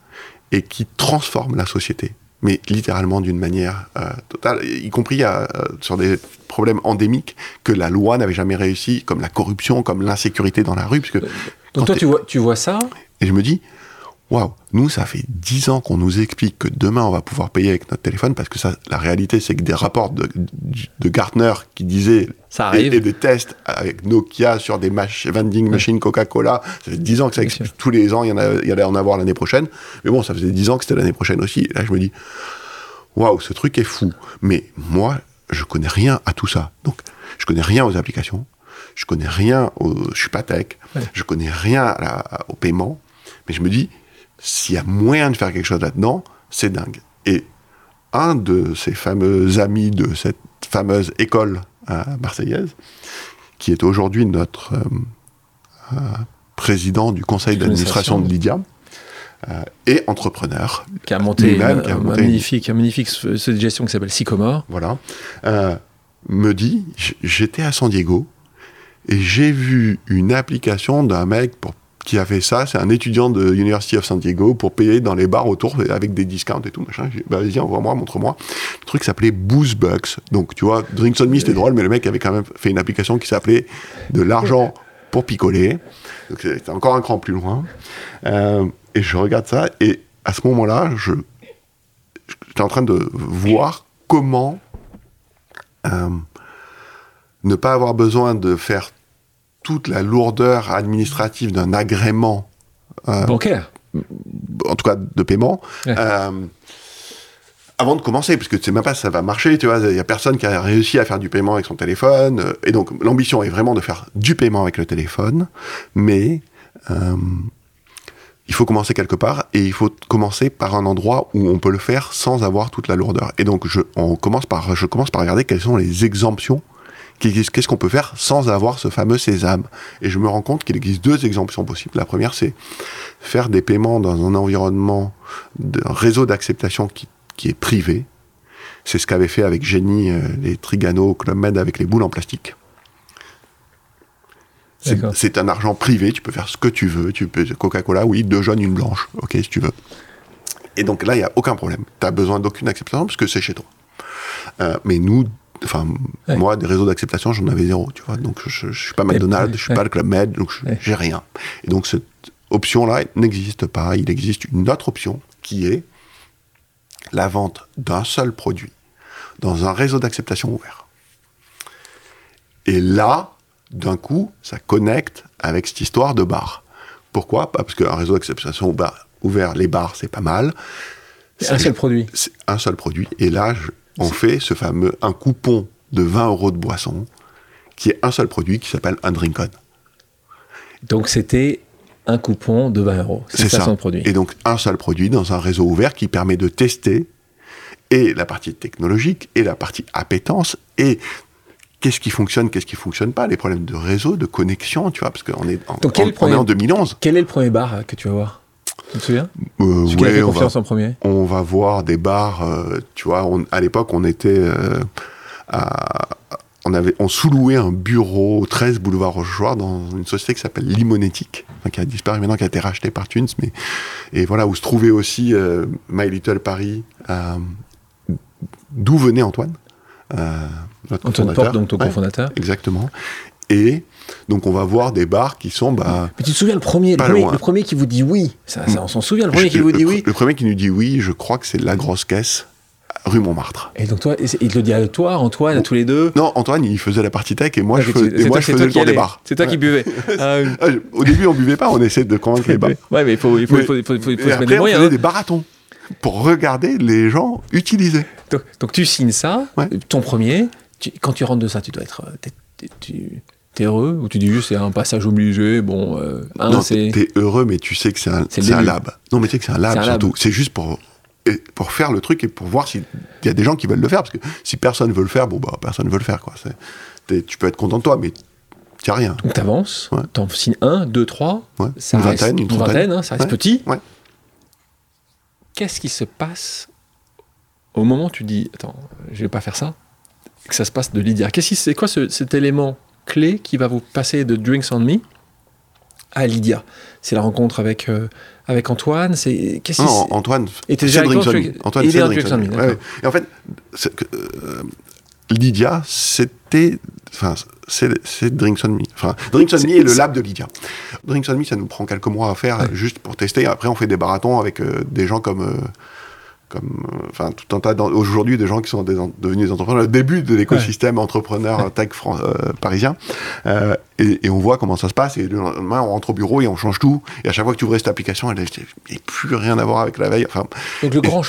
et qui transforme la société mais littéralement d'une manière euh, totale, y compris euh, sur des problèmes endémiques que la loi n'avait jamais réussi, comme la corruption, comme l'insécurité dans la rue. Parce que Donc toi, tu vois, tu vois ça? Et je me dis, waouh, nous, ça fait dix ans qu'on nous explique que demain, on va pouvoir payer avec notre téléphone, parce que ça, la réalité, c'est que des rapports de, de Gartner qui disaient, ça arrive. Et, des tests avec Nokia sur des vending machines Coca-Cola, ça fait dix ans que ça explique. Tous les ans, il y, en a, il y allait en avoir l'année prochaine. Mais bon, ça faisait dix ans que c'était l'année prochaine aussi. Et là, je me dis, waouh, ce truc est fou. Mais moi, je connais rien à tout ça. Donc, je connais rien aux applications. Je connais rien au, je suis pas tech. Je connais rien au paiement. Mais je me dis, s'il y a moyen de faire quelque chose là-dedans, c'est dingue. Et un de ces fameux amis de cette fameuse école euh, marseillaise, qui est aujourd'hui notre euh, euh, président du conseil d'administration de Lydia, et entrepreneur. Qui a monté, un, magnifique, un magnifique société de gestion qui s'appelle Sycomore. Voilà. me dit, j'étais à San Diego et j'ai vu une application d'un mec pour qui a fait ça. C'est un étudiant de University of San Diego pour payer dans les bars autour avec des discounts et tout, machin. Bah, vas-y, envoie-moi, montre-moi. Le truc s'appelait Booze Bucks. Donc, tu vois, Drinks on Me, c'était drôle, mais le mec avait quand même fait une application qui s'appelait de l'argent pour picoler. Donc, c'était encore un cran plus loin. Euh, et je regarde ça, et à ce moment-là, je, j'étais en train de voir comment euh, ne pas avoir besoin de faire toute la lourdeur administrative d'un agrément euh, bancaire, en tout cas de paiement. Euh, avant de commencer, parce que tu sais même pas si ça va marcher, tu vois, il y a personne qui a réussi à faire du paiement avec son téléphone, euh, et donc l'ambition est vraiment de faire du paiement avec le téléphone, mais il faut commencer quelque part, et il faut commencer par un endroit où on peut le faire sans avoir toute la lourdeur. Et donc je, on commence par, je commence par regarder quelles sont les exemptions Qu'est-ce qu'on peut faire sans avoir ce fameux sésame? Et je me rends compte qu'il existe deux exemptions possibles. La première, c'est faire des paiements dans un environnement d'un réseau d'acceptation qui, qui, est privé. C'est ce qu'avait fait avec Génie euh, les Trigano Club Med avec les boules en plastique. C'est un argent privé, tu peux faire ce que tu veux. Tu peux Coca-Cola, oui, deux jaunes, une blanche. Ok, si tu veux. Et donc là, il n'y a aucun problème. Tu n'as besoin d'aucune acceptation parce que c'est chez toi. Euh, mais nous, Enfin, moi, des réseaux d'acceptation, j'en avais zéro, tu vois. Donc, je, je suis pas McDonald's, je suis pas le Club Med, donc j'ai rien. Et donc, cette option-là n'existe pas. Il existe une autre option qui est la vente d'un seul produit dans un réseau d'acceptation ouvert. Et là, d'un coup, ça connecte avec cette histoire de bar. Pourquoi? Parce qu'un réseau d'acceptation ouvert, les bars, c'est pas mal. C'est un seul produit. C'est un seul produit. Et là, je, on fait ce fameux un coupon de 20 euros de boisson qui est un seul produit qui s'appelle un drink on. Donc c'était un coupon de 20 euros. C'est ça. Son produit. Et donc un seul produit dans un réseau ouvert qui permet de tester et la partie technologique et la partie appétence et qu'est-ce qui fonctionne, qu'est-ce qui fonctionne pas, les problèmes de réseau, de connexion, tu vois, parce qu'on est, en, on est en 2011. Quel est le premier bar que tu vas voir? Tu te souviens? Euh, confiance en premier On va voir des bars, euh, tu vois, à l'époque, on était euh, à, on avait, on sous-louait un bureau 13 boulevard Rochechouart dans une société qui s'appelle Limonétique, qui a disparu maintenant, qui a été racheté par Tunes, mais et voilà où se trouvait aussi euh, My Little Paris, d'où venait Antoine, Antoine Porte, donc ton cofondateur. Exactement. Et donc on va voir des bars qui sont. Bah, Mais tu te souviens le premier, le premier, qui vous dit oui ça, On s'en souvient, le premier qui vous dit oui Le premier qui nous dit oui, je crois que c'est La Grosse Caisse, rue Montmartre. Et donc toi, il te le dit à toi, Antoine, à tous les deux Non, Antoine, il faisait la partie tech et moi, je, et moi, je faisais le tour des bars. C'est toi qui buvais. Ah ah, au début, on buvait pas, on essayait de convaincre les bars. Ouais, mais il faut, il faut, il faut, il faut, se mettre des moyens. On faisait hein. des barathons pour regarder les gens utiliser. Donc, tu signes ça, ton premier. quand tu rentres de ça, tu dois être. tu, T'es heureux ou tu dis juste c'est un passage obligé bon euh, hein, non t'es heureux mais tu sais que c'est un, un lab non mais tu sais que c'est un lab surtout c'est juste pour pour faire le truc et pour voir s'il y a des gens qui veulent le faire parce que si personne veut le faire bon bah personne veut le faire quoi tu peux être content de toi mais a rien. Donc tu avances, Ouais. tu en signes un, deux, trois, Ouais. ça Une reste vingtaine, une trentaine. hein, ça reste Ouais. petit. Qu'est-ce qui se passe au moment où tu dis attends, je vais pas faire ça, que ça se passe de Lydia Qu'est-ce qui c'est quoi ce- cet élément clé qui va vous passer de Drinks on Me à Lydia C'est la rencontre avec euh, avec Antoine, c'est qu'est-ce Non, s- Antoine, Et t'es c'est déjà Drinks on Me. Antoine, c'est Drinks on Me. Ouais. Et en fait, c'est que, euh, Lydia, c'était. Enfin, c'est c'est Drinks on Me. Enfin, Drinks on C'est- Me est le c'est- lab de Lydia. Drinks on Me, ça nous prend quelques mois à faire Ouais. juste pour tester. Après, on fait des marathons avec euh, des gens comme. Euh, comme, euh, enfin, tout un tas aujourd'hui des gens qui sont des devenus des entrepreneurs, le début de l'écosystème entrepreneur tech fran- euh, parisien, Euh, et, et on voit comment ça se passe, et le lendemain, on rentre au bureau et on change tout, et à chaque fois que tu ouvrais cette application, elle n'a plus rien à voir avec la veille, enfin, Donc le grand,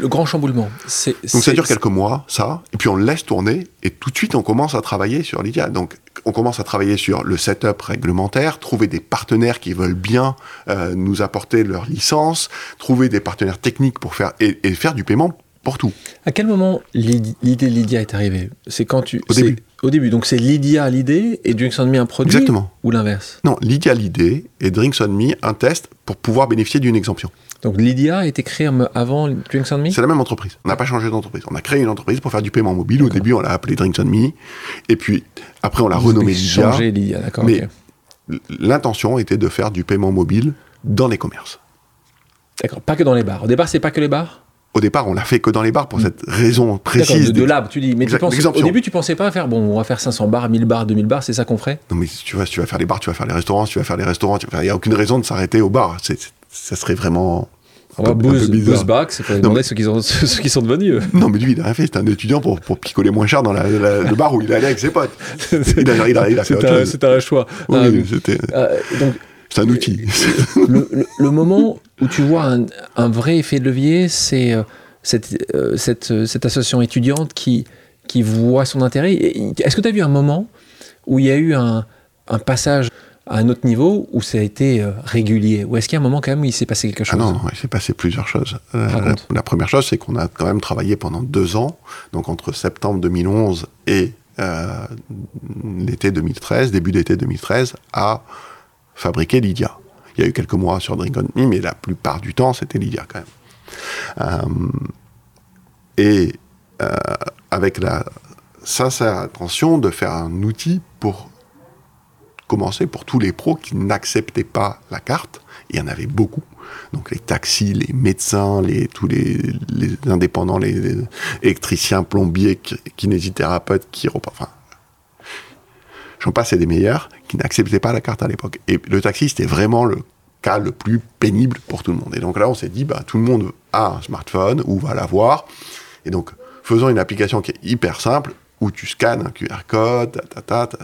le grand chamboulement, c'est donc ça dure quelques mois, ça, et puis on le laisse tourner, et tout de suite on commence à travailler sur Lydia. Donc on commence à travailler sur le setup réglementaire, trouver des partenaires qui veulent bien euh, nous apporter leur licence, trouver des partenaires techniques pour faire et, et faire du paiement pour tout. À quel moment l'id- l'idée de Lydia est arrivée? C'est quand tu. Au début. Au début. Donc c'est Lydia l'idée et Drinks on Me un produit Exactement. Ou l'inverse? Non, Lydia l'idée et Drinks on Me un test pour pouvoir bénéficier d'une exemption. Donc Lydia a été créée avant Drinks on Me? C'est la même entreprise. On n'a pas changé d'entreprise. On a créé une entreprise pour faire du paiement mobile. Au début, on l'a appelé Drinks on Me, et puis après on l'a Vous renommé avez Lydia. changé Lydia, d'accord. Mais-. L'intention était de faire du paiement mobile dans les commerces. D'accord, pas que dans les bars. Au départ, c'est pas que les bars? Au départ, on l'a fait que dans les bars pour cette raison précise. de, de lab, tu dis. Mais tu penses, au début, tu pensais pas faire, bon, on va faire 500 bars, 1000 bars, 2000 bars, c'est ça qu'on ferait? Non, mais si tu vas, si tu vas faire les bars, tu vas faire les restaurants. Si tu vas faire les restaurants, tu vas faire- il n'y a aucune raison de s'arrêter au bar. C'est, c'est- ça serait vraiment. On un va booze, bizarre. booze back, c'est demander mais- ceux, qui sont, devenus. eux. Non, mais lui, il a rien fait. C'était un étudiant pour, pour picoler moins cher dans la- la- le bar où il allait avec ses potes. Il a, il a, il a fait un, c'est un choix. Oui, Euh, c'était, euh, c'est un outil. le, le- le moment où tu vois un, un vrai effet de levier, c'est euh, cette, euh, cette, cette association étudiante qui, qui voit son intérêt. Est-ce que tu as vu un moment où il y a eu un, un passage à un autre niveau où ça a été euh, régulier? Ou est-ce qu'il y a un moment quand même où il s'est passé quelque Ah chose? non, il s'est passé plusieurs choses. Euh, la première chose, c'est qu'on a quand même travaillé pendant deux ans, donc entre septembre 2011 et euh, l'été 2013, début d'été 2013, à fabriquer Lydia. Il y a eu quelques mois sur Drink On Me, mais la plupart du temps, c'était Lydia quand même. Euh, et euh, avec la sincère intention de faire un outil pour commencer pour tous les pros qui n'acceptaient pas la carte. Il y en avait beaucoup. Donc les taxis, les médecins, les, tous les, indépendants, les, électriciens, plombiers, ki- kinésithérapeutes, chiroprathes, enfin, j'en passe, et des meilleurs, qui n'acceptaient pas la carte à l'époque. Et le taxi, c'était vraiment le cas le plus pénible pour tout le monde. Et donc là, on s'est dit, bah, tout le monde a un smartphone ou va l'avoir. Et donc, faisons une application qui est hyper simple, où tu scannes un QR code, ta, ta, ta,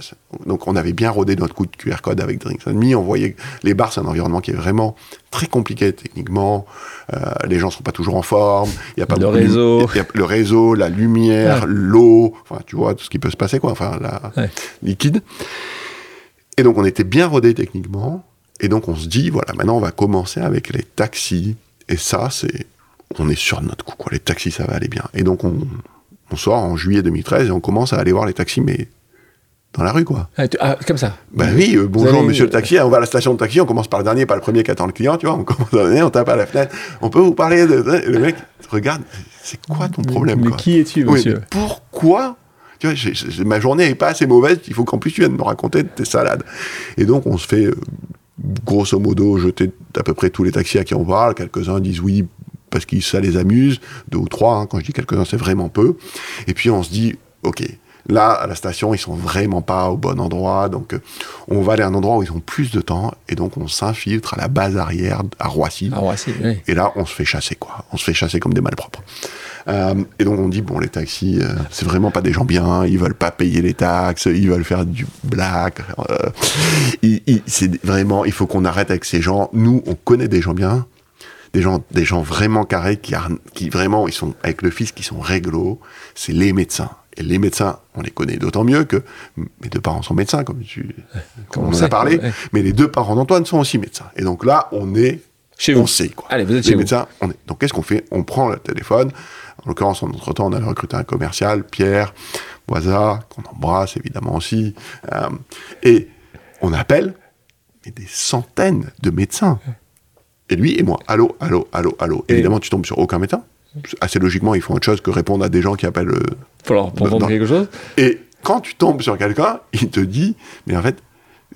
donc on avait bien rodé notre coup de QR code avec Drinks and Me, on voyait que les bars c'est un environnement qui est vraiment très compliqué techniquement, euh, les gens sont pas toujours en forme, il y a pas Le de- réseau. il y a le réseau, la lumière, Ouais. l'eau, enfin tu vois tout ce qui peut se passer quoi, enfin la Ouais. liquide. Et donc on était bien rodé techniquement, et donc on se dit voilà maintenant on va commencer avec les taxis, et ça c'est on est sur notre coup quoi, les taxis ça va aller bien. Et donc on on sort en juillet 2013 et on commence à aller voir les taxis, mais dans la rue, quoi. Ah, tu- ah, comme ça. Ben oui, euh, bonjour monsieur le taxi, on va à la station de taxi, on commence par le dernier, pas le premier qui attend le client, tu vois, on commence à donner, on tape à la fenêtre, on peut vous parler de... Le mec regarde, c'est quoi ton problème, Mais qui es-tu, monsieur pourquoi tu vois, ma journée est pas assez mauvaise, il faut qu'en plus tu viennes me raconter tes salades. Et donc on se fait, euh, grosso modo, jeter à peu près tous les taxis à qui on parle, quelques-uns disent oui parce que ça les amuse, deux ou trois, hein, quand je dis quelques-uns c'est vraiment peu. Et puis on se dit, ok, là à la station ils sont vraiment pas au bon endroit, donc euh, on va aller à un endroit où ils ont plus de temps, et donc on s'infiltre à la base arrière à Roissy. Ouais, si, oui. Et là, on se fait chasser, quoi. On se fait chasser comme des malpropres. Euh, et donc, on dit, bon, les taxis, euh, c'est vraiment pas des gens bien, ils veulent pas payer les taxes, ils veulent faire du black. euh, c'est vraiment, il faut qu'on arrête avec ces gens. Nous, on connaît des gens bien, des gens, des gens vraiment carrés qui, qui vraiment, ils sont avec le fils, qui sont réglo. C'est les médecins. Et les médecins, on les connaît d'autant mieux que mes deux parents sont médecins, comme tu, comme on en sait, a parlé. ouais. Mais les deux parents d'Antoine sont aussi médecins. Et donc là, on est Chez on vous. sait quoi. Allez, vous êtes les chez vous. médecins, on est. Donc qu'est-ce qu'on fait? On prend le téléphone. En l'occurrence, en entre temps, on a recruté un commercial, Pierre, Waza, qu'on embrasse évidemment aussi. Euh, et on appelle mais des centaines de médecins. Et lui et moi, allô, allô, allô, allô. Et- Évidemment, tu tombes sur aucun médecin. Assez logiquement, ils font autre chose que répondre à des gens qui appellent. euh, Pour, leur, non. quelque chose Et quand tu tombes sur quelqu'un, il te dit, mais en fait,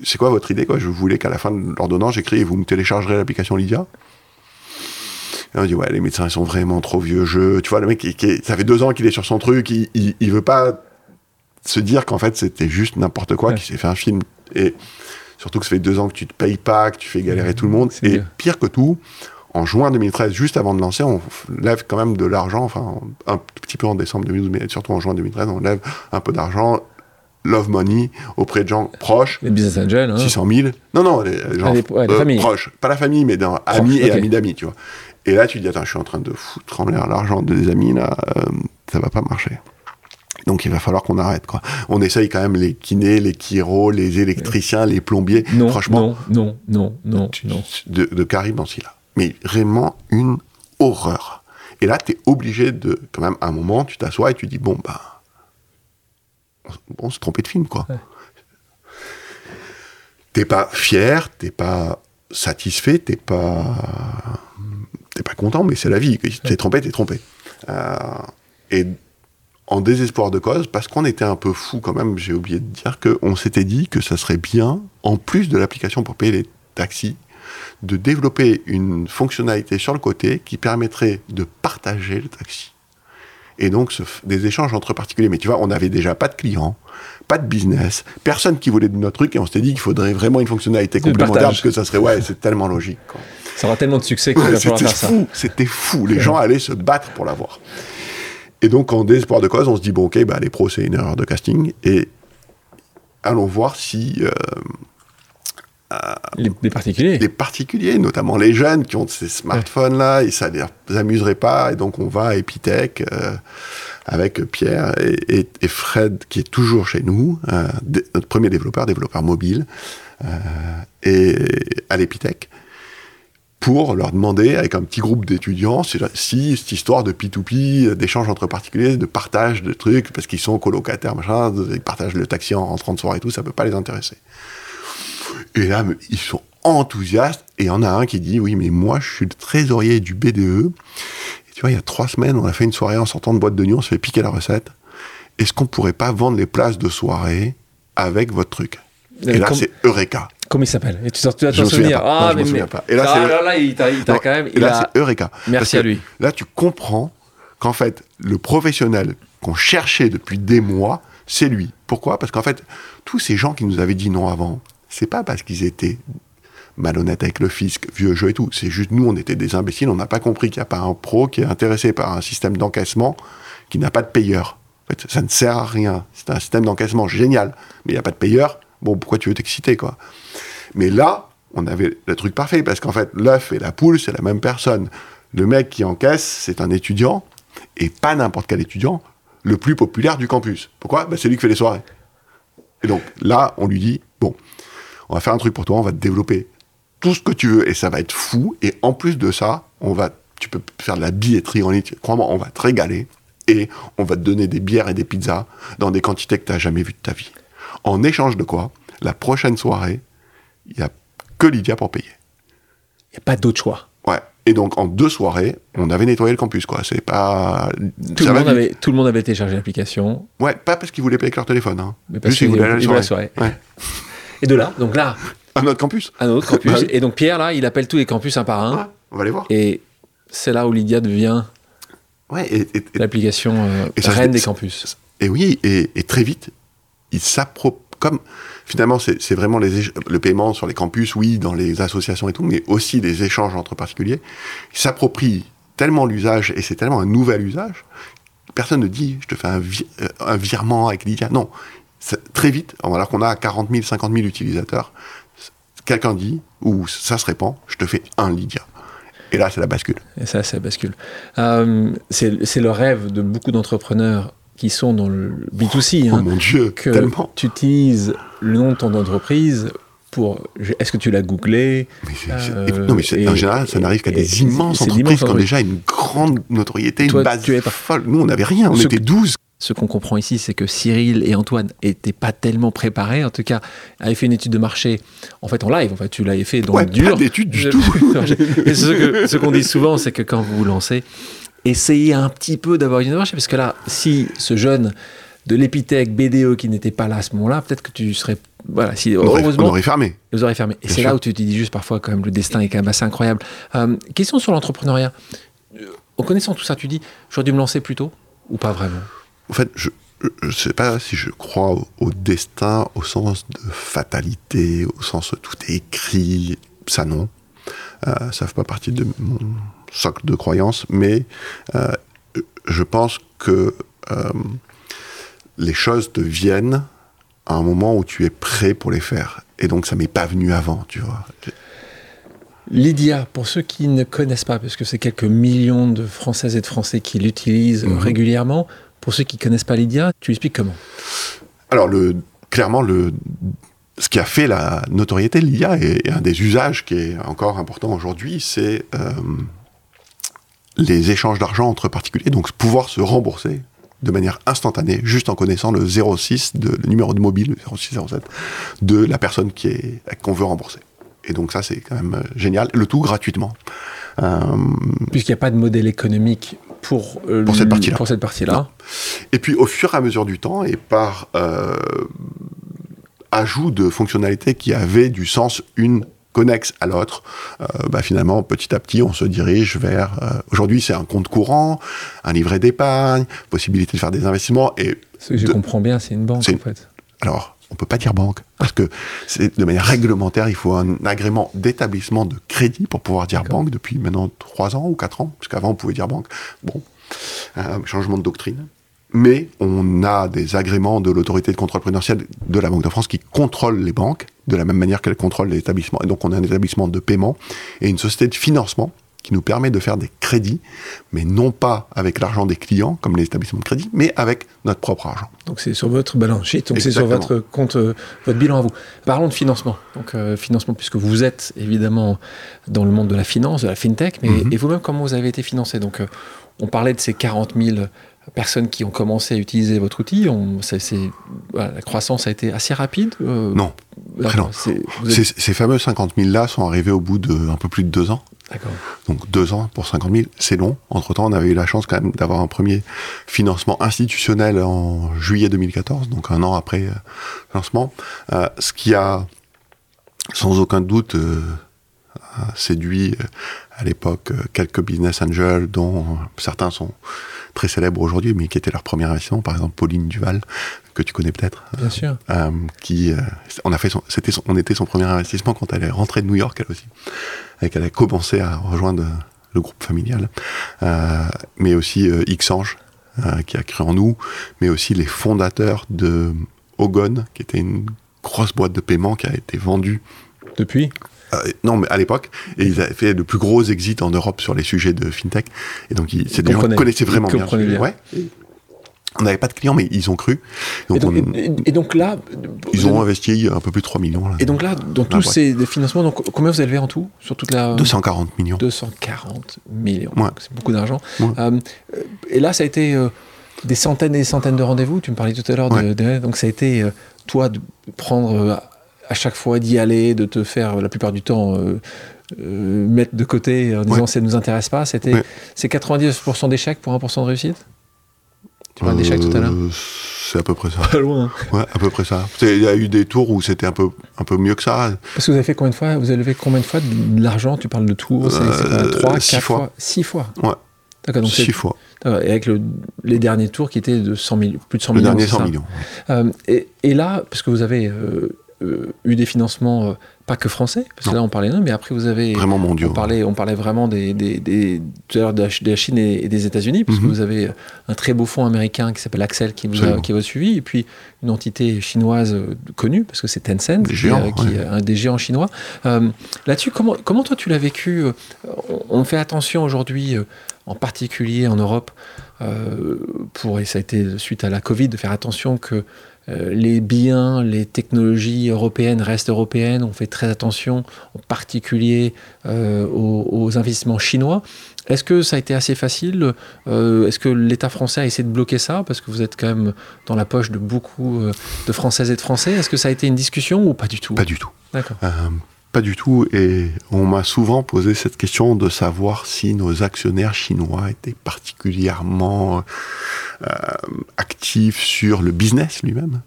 c'est quoi votre idée quoi? Je voulais qu'à la fin de l'ordonnance, j'écris, vous me téléchargerez l'application Lydia. Et on dit, ouais, les médecins, ils sont vraiment trop vieux jeu. Tu vois, le mec, est- ça fait deux ans qu'il est sur son truc, il, il, il veut pas se dire qu'en fait, c'était juste n'importe quoi, Ouais. qu'il s'est fait un film. Et surtout que ça fait deux ans que tu te payes pas, que tu fais galérer tout le monde. Et bien. pire que tout, en juin 2013, juste avant de lancer, on lève quand même de l'argent, enfin, un petit peu en décembre 2012, mais surtout en juin 2013, on lève un peu d'argent, love money, auprès de gens proches. Les business angels, hein. 600 000. Non, non, les, les gens Ah, les- ouais, les euh, proches. Pas la famille, mais dans, amis et amis d'amis, tu vois. Et là, tu te dis, attends, je suis en train de foutre trembler l'argent des amis, là, euh, ça va pas marcher. Donc, il va falloir qu'on arrête, quoi. On essaye quand même les kinés, les chiros, les électriciens, les plombiers. Non, Franchement, non, non, non, non, de, de Karim Bensila. Mais vraiment une horreur. Et là, tu es obligé de, quand même, à un moment, tu t'assois et tu dis, bon, bah, on, s'est trompé de film, quoi. Ouais. T'es pas fier, t'es pas satisfait, t'es pas, t'es pas content, mais c'est la vie. T'es trompé, t'es trompé. Euh, et en désespoir de cause, parce qu'on était un peu fou quand même, j'ai oublié de dire qu'on s'était dit que ça serait bien, en plus de l'application pour payer les taxis, de développer une fonctionnalité sur le côté qui permettrait de partager le taxi. Et donc des échanges entre particuliers. Mais tu vois, on n'avait déjà pas de clients, pas de business, personne qui voulait de notre truc, et on s'était dit qu'il faudrait vraiment une fonctionnalité complémentaire, parce que ça serait, ouais, c'est tellement logique. quoi. Ça aura tellement de succès va falloir C'était fou, c'était fou. Les gens allaient se battre pour l'avoir. Et donc, en désespoir de cause, on se dit, bon, ok, bah, les pros, c'est une erreur de casting, et allons voir si euh, Les, les particuliers. les particuliers, notamment les jeunes qui ont ces smartphones-là, et ça ne les amuserait pas, et donc on va à Epitech euh, avec Pierre et, et- et Fred, qui est toujours chez nous, euh, notre premier développeur, développeur mobile, euh, et à l'Epitech, pour leur demander, avec un petit groupe d'étudiants, si, si cette histoire de P2P, euh, d'échange entre particuliers, de partage de trucs, parce qu'ils sont colocataires, machin, ils partagent le taxi en rentrant de soir et tout, ça peut pas les intéresser. Et là, ils sont enthousiastes, et il y en a un qui dit, oui, mais moi, je suis le trésorier du BDE, et tu vois, il y a trois semaines, on a fait une soirée en sortant de boîte de nuit, on se fait piquer la recette. Est-ce qu'on pourrait pas vendre les places de soirée avec votre truc? Et Euh, là, c'est Eureka. Comment il s'appelle? Et tu t'en souviens souvenir. pas. Non, Ah, je me mais, souviens mais- pas. Et là, ah, là, là, il t'a il t'a Non, quand même. et il là, a- c'est Eureka. Merci à lui. Là, tu comprends qu'en fait, le professionnel qu'on cherchait depuis des mois, c'est lui. Pourquoi? Parce qu'en fait, tous ces gens qui nous avaient dit non avant, c'est pas parce qu'ils étaient malhonnêtes avec le fisc, vieux jeu et tout. C'est juste nous, on était des imbéciles, on n'a pas compris qu'il n'y a pas un pro qui est intéressé par un système d'encaissement qui n'a pas de payeur. En fait, ça ne sert à rien. C'est un système d'encaissement génial, mais il n'y a pas de payeur. Bon, pourquoi tu veux t'exciter, quoi? Mais là, on avait le truc parfait, parce qu'en fait, l'œuf et la poule, c'est la même personne. Le mec qui encaisse, c'est un étudiant, et pas n'importe quel étudiant, le plus populaire du campus. Pourquoi? Bah, C'est lui qui fait les soirées. Et donc, là, on lui dit, bon, on va faire un truc pour toi, on va te développer tout ce que tu veux, et ça va être fou, et en plus de ça, on va, tu peux faire de la billetterie en ligne, crois-moi, on va te régaler, et on va te donner des bières et des pizzas dans des quantités que tu n'as jamais vues de ta vie. En échange de quoi, la prochaine soirée, il n'y a que Lydia pour payer. Il n'y a pas d'autre choix. Ouais. Et donc, en deux soirées, on avait nettoyé le campus, quoi. C'est pas. Tout le, monde avait, tout le monde avait téléchargé l'application. Ouais, pas parce qu'ils voulaient payer avec leur téléphone, hein. Mais parce qu'ils voulaient aller la soirée. Ouais. Et de là, donc là, À notre campus. un autre campus. Bah oui. Et donc Pierre, là, il appelle tous les campus un par un. Ouais, on va les voir. Et c'est là où Lydia devient Ouais, et, l'application euh, reine des campus. Et oui, et, et très vite, il s'approprie. Comme finalement, c'est vraiment le paiement sur les campus, oui, dans les associations et tout, mais aussi les échanges entre particuliers. Il s'approprie tellement l'usage et c'est tellement un nouvel usage. Personne ne dit, je te fais un, euh, virement avec Lydia. Non, très vite, alors qu'on a 40 000, 50 000 utilisateurs, quelqu'un dit, ou ça se répand, je te fais un Lydia. Et là, c'est la bascule. Et ça, bascule. Euh, c'est c'est le rêve de beaucoup d'entrepreneurs qui sont dans le B2C. Oh hein, mon Dieu, que tellement. tu utilises le nom de ton entreprise pour. Est-ce que tu l'as googlé Mais Euh, non, mais et- en général, ça n'arrive qu'à des immenses entreprises qui ont déjà une grande notoriété, Toi, une base tu es pas- folle. Nous, on n'avait rien, on Ce- était 12. ce qu'on comprend ici, c'est que Cyril et Antoine n'étaient pas tellement préparés. En tout cas, avaient fait une étude de marché, en fait, en live. En fait, tu l'avais fait dans Ouais, le dur. pas d'étude du tout. Ce qu'on dit souvent, c'est que quand vous vous lancez, essayez un petit peu d'avoir une marché. Parce que là, si ce jeune de l'épithèque BDE qui n'était pas là à ce moment-là, peut-être que tu serais. Voilà, si, On aurait, heureusement, on aurait fermé. vous aurez fermé. Et c'est là où tu te dis juste parfois, quand même, le destin est quand même assez incroyable. Euh, question sur l'entrepreneuriat. Euh, En connaissant tout ça, tu dis, j'aurais dû me lancer plus tôt ou pas vraiment? En fait, je ne sais pas si je crois au, au destin au sens de fatalité, au sens où tout est écrit. Ça, non. Euh, ça fait pas partie de mon socle de croyances, mais euh, je pense que euh, les choses deviennent à un moment où tu es prêt pour les faire. Et donc, ça m'est pas venu avant, tu vois. Lydia, pour ceux qui ne connaissent pas, parce que c'est quelques millions de Françaises et de Français qui l'utilisent Mhm. régulièrement, pour ceux qui ne connaissent pas Lydia, tu expliques comment? Alors, le, clairement, le, ce qui a fait la notoriété de l'IA et, et un des usages qui est encore important aujourd'hui, c'est euh, les échanges d'argent entre particuliers, donc pouvoir se rembourser de manière instantanée, juste en connaissant le 06, de, le numéro de mobile, le 0607, de la personne qui est qu'on veut rembourser. Et donc ça, c'est quand même euh, génial. Le tout gratuitement. Euh, Puisqu'il n'y a pas de modèle économique pour, euh, Pour cette partie-là. Pour cette partie-là. Et puis au fur et à mesure du temps et par euh, ajout de fonctionnalités qui avaient du sens une connexe à l'autre, euh, bah, finalement petit à petit on se dirige vers. euh, Aujourd'hui c'est un compte courant, un livret d'épargne, possibilité de faire des investissements et Ce que je de- comprends bien, c'est une banque C'est- en fait. alors, on peut pas dire banque, parce que c'est de manière réglementaire, il faut un agrément d'établissement de crédit pour pouvoir dire banque depuis maintenant 3 ans ou 4 ans, parce qu'avant on pouvait dire banque. Bon, euh, changement de doctrine. Mais on a des agréments de l'autorité de contrôle prudentiel de la Banque de France qui contrôle les banques de la même manière qu'elle contrôle les établissements. Et donc on a un établissement de paiement et une société de financement qui nous permet de faire des crédits, mais non pas avec l'argent des clients, comme les établissements de crédit, mais avec notre propre argent. Donc c'est sur votre balance sheet, donc c'est sur votre compte, euh, votre bilan à vous. Parlons de financement. Donc euh, financement, puisque vous êtes évidemment dans le monde de la finance, de la fintech, mais Mhm. et vous-même comment vous avez été financé? Donc euh, on parlait de ces 40 000 personnes qui ont commencé à utiliser votre outil. On, voilà, la croissance a été assez rapide. euh, Non, très vous êtes- Ces, ces fameux 50 000 là sont arrivés au bout de un peu plus de deux ans. D'accord. Donc deux ans pour 50 000, c'est long. Entre-temps, on avait eu la chance quand même d'avoir un premier financement institutionnel en juillet 2014, donc un an après euh, le lancement. Euh, ce qui a sans aucun doute euh, séduit euh, à l'époque euh, quelques business angels dont euh, certains sont très célèbres aujourd'hui, mais qui étaient leur premier investissement. Par exemple, Pauline Duval, que tu connais peut-être. Bien sûr. Euh, qui euh, on a fait son, c'était son- on était son premier investissement quand elle est rentrée de New York elle aussi et qu'elle a commencé à rejoindre le groupe familial Euh, mais aussi Xange qui a créé en nous mais aussi les fondateurs de Ogon qui était une grosse boîte de paiement qui a été vendue Depuis? Non, mais à l'époque, et ils avaient fait le plus gros exit en Europe sur les sujets de fintech. Et donc, ils- c'est des gens qui comprenaient. connaissaient vraiment bien. bien. Ouais. On n'avait pas de clients, mais ils ont cru. et, Donc, donc, on- et- et donc là, ils ont investi un peu plus de 3 millions. Là. et donc là, dans tous ces financements, donc, combien vous avez levé en tout sur toute la 240 millions. 240 millions. Ouais. C'est beaucoup d'argent. Ouais. Euh, et là, ça a été euh, des centaines et des centaines de rendez-vous. Tu me parlais tout à l'heure. de- donc, ça a été, euh, toi, de prendre euh, à chaque fois d'y aller, de te faire, la plupart du temps, euh, euh, mettre de côté en disant Ouais. ça ne nous intéresse pas. C'était Ouais. c'est 99% d'échecs pour 1% de réussite? Tu parlais d'échecs tout à l'heure Euh, C'est à peu près ça. Pas loin. Ouais, à peu près ça. Il y a eu des tours où c'était un peu, un peu mieux que ça. Parce que vous avez fait combien de fois Vous avez levé combien de fois de l'argent? Tu parles de tours C'est c'est quoi, Euh, 3, six 4 fois. fois? 6 fois Ouais. D'accord, donc c'est Six fois. D'accord, Et avec le- les derniers tours qui étaient de 100 millions, plus de 100 Le millions. dernier, c'est 100 ça? millions. Euh, et, et là, parce que vous avez euh, eu des financements pas pas que français, parce que là on parlait non, mais après vous avez Vraiment mondiaux. on parlait, on parlait vraiment des, des, des, tout à l'heure de la Chine et, des États-Unis, parce que Mhm. vous avez un très beau fonds américain qui s'appelle Axel qui vous a, qui vous a suivi, et puis une entité chinoise euh, connue, parce que c'est Tencent, Des qui, géants, euh, qui ouais. est un des géants chinois. Euh, Là-dessus, comment, comment toi tu l'as vécu euh, on, fait attention aujourd'hui euh, en particulier en Europe, euh, pour, et ça a été suite à la Covid, de faire attention que euh, les biens, les technologies européennes restent européennes. On fait très attention, en particulier euh, aux, investissements chinois. Est-ce que ça a été assez facile Est-ce que l'État français a essayé de bloquer ça Parce que vous êtes quand même dans la poche de beaucoup de Françaises et de Français? Est-ce que ça a été une discussion ou pas du tout? Pas du tout. D'accord. Pas du tout. Et on m'a souvent posé cette question de savoir si nos actionnaires chinois étaient particulièrement euh, actifs sur le business lui-même.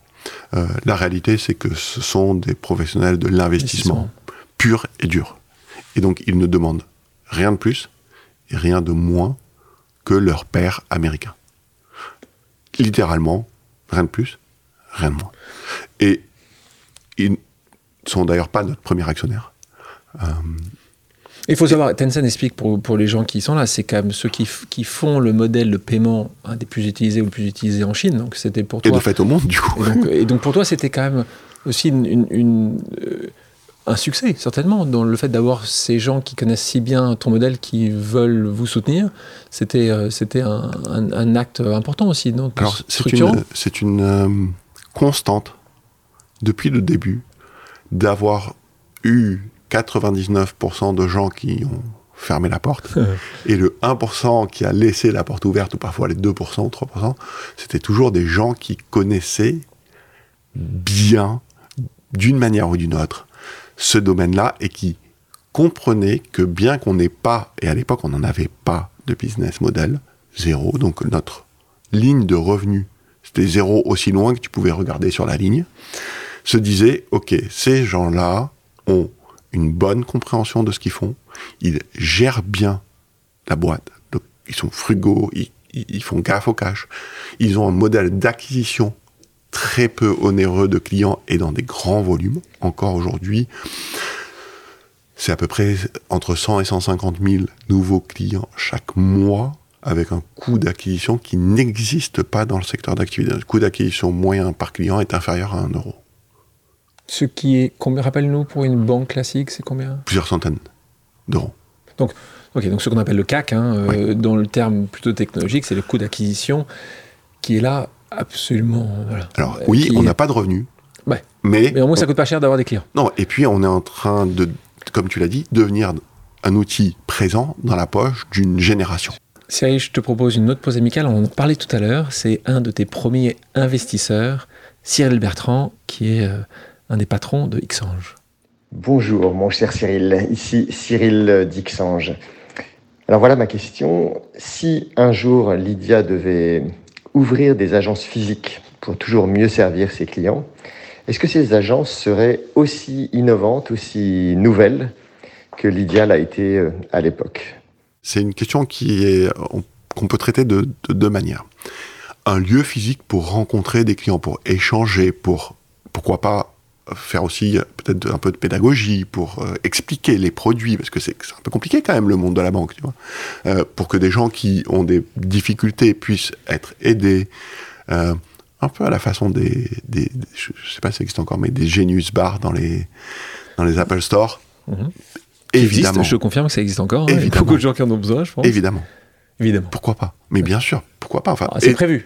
Euh, la réalité, c'est que ce sont des professionnels de l'investissement pur et dur. Et donc, ils ne demandent rien de plus et rien de moins que leur père américain. Littéralement, rien de plus, rien de moins. Et ils sont d'ailleurs pas notre premier actionnaire. Euh, il faut savoir, Tencent explique pour, pour les gens qui sont là, c'est quand même ceux qui, qui, font le modèle de paiement un des plus utilisés ou le plus utilisé en Chine. Donc c'était pour toi. Et de fait au monde, du coup. Et donc, pour toi, c'était quand même aussi une, euh, un succès, certainement, dans le fait d'avoir ces gens qui connaissent si bien ton modèle, qui veulent vous soutenir. C'était euh, c'était un, un, acte important aussi. Donc, Alors, c'est une, c'est une constante depuis le début d'avoir eu 99% de gens qui ont fermé la porte et le 1% qui a laissé la porte ouverte ou parfois les 2% ou 3%, c'était toujours des gens qui connaissaient bien, d'une manière ou d'une autre, ce domaine-là et qui comprenaient que bien qu'on n'ait pas, et à l'époque on n'en avait pas de business model, zéro, donc notre ligne de revenus, c'était zéro aussi loin que tu pouvais regarder sur la ligne, se disait, ok, ces gens-là ont une bonne compréhension de ce qu'ils font, ils gèrent bien la boîte, ils sont frugaux, ils, font gaffe au cash, ils ont un modèle d'acquisition très peu onéreux de clients et dans des grands volumes. Encore aujourd'hui, c'est à peu près entre 100 et 150 000 nouveaux clients chaque mois avec un coût d'acquisition qui n'existe pas dans le secteur d'activité. Le coût d'acquisition moyen par client est inférieur à 1 euro. Ce qui est, combien, rappelle-nous, pour une banque classique, c'est combien? Plusieurs centaines d'euros. Donc, ok, donc ce qu'on appelle le CAC, hein, euh, dans le terme plutôt technologique, c'est le coût d'acquisition qui est là absolument. Alors, oui, on n'a pas de revenus. Ouais. Mais, mais au moins, ça coûte pas cher d'avoir des clients. Non, et puis on est en train de, comme tu l'as dit, devenir un outil présent dans la poche d'une génération. Cyril, je te propose une autre pause amicale. On en parlait tout à l'heure. C'est un de tes premiers investisseurs, Cyril Bertrand, qui est. Euh, un des patrons de Xange. Bonjour mon cher Cyril, ici Cyril d'Xange. Alors voilà ma question. Si un jour Lydia devait ouvrir des agences physiques pour toujours mieux servir ses clients, est-ce que ces agences seraient aussi innovantes, aussi nouvelles que Lydia l'a été euh, à l'époque? C'est une question qui est qu'on peut traiter de, de deux manières. Un lieu physique pour rencontrer des clients, pour échanger, pour pourquoi pas faire aussi peut-être un peu de pédagogie pour euh, expliquer les produits, parce que c'est un peu compliqué quand même le monde de la banque, tu vois, euh, pour que des gens qui ont des difficultés puissent être aidés, euh, un peu à la façon des, des, je sais pas si ça existe encore, mais des Genius Bar dans les, dans les Apple Store. Mhm. Évidemment. je confirme que ça existe encore. Hein. Il y a beaucoup de gens qui en ont besoin, je pense. Évidemment. Évidemment. Pourquoi pas? Mais bien sûr, pourquoi pas? Enfin, ah, C'est prévu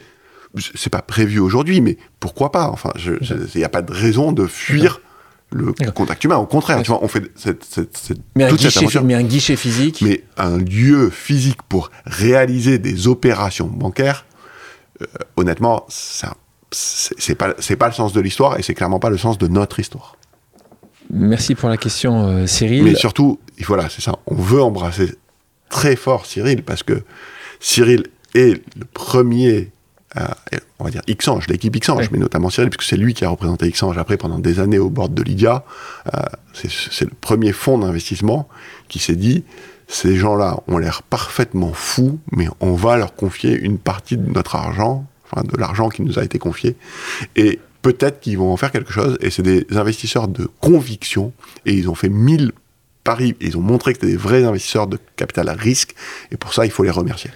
c'est pas prévu aujourd'hui, mais pourquoi pas Enfin, il n'y a pas de raison de fuir le contact humain. Au contraire, tu vois, on fait cette, mais, un guichet, mais un guichet physique. Mais un lieu physique pour réaliser des opérations bancaires, euh, honnêtement, ça, c'est pas, c'est pas le sens de l'histoire et c'est clairement pas le sens de notre histoire. Merci pour la question, euh, Cyril. Mais surtout, voilà, c'est ça. On veut embrasser très fort Cyril parce que Cyril est le premier on va dire Xange, l'équipe Xange, mais notamment Cyril, puisque c'est lui qui a représenté Xange après pendant des années au bord de Lydia. Euh, c'est le premier fonds d'investissement qui s'est dit ces gens-là ont l'air parfaitement fous, mais on va leur confier une partie de notre argent, enfin de l'argent qui nous a été confié, et peut-être qu'ils vont en faire quelque chose. Et c'est des investisseurs de conviction, et ils ont fait mille paris, et ils ont montré que c'était des vrais investisseurs de capital à risque, et pour ça il faut les remercier.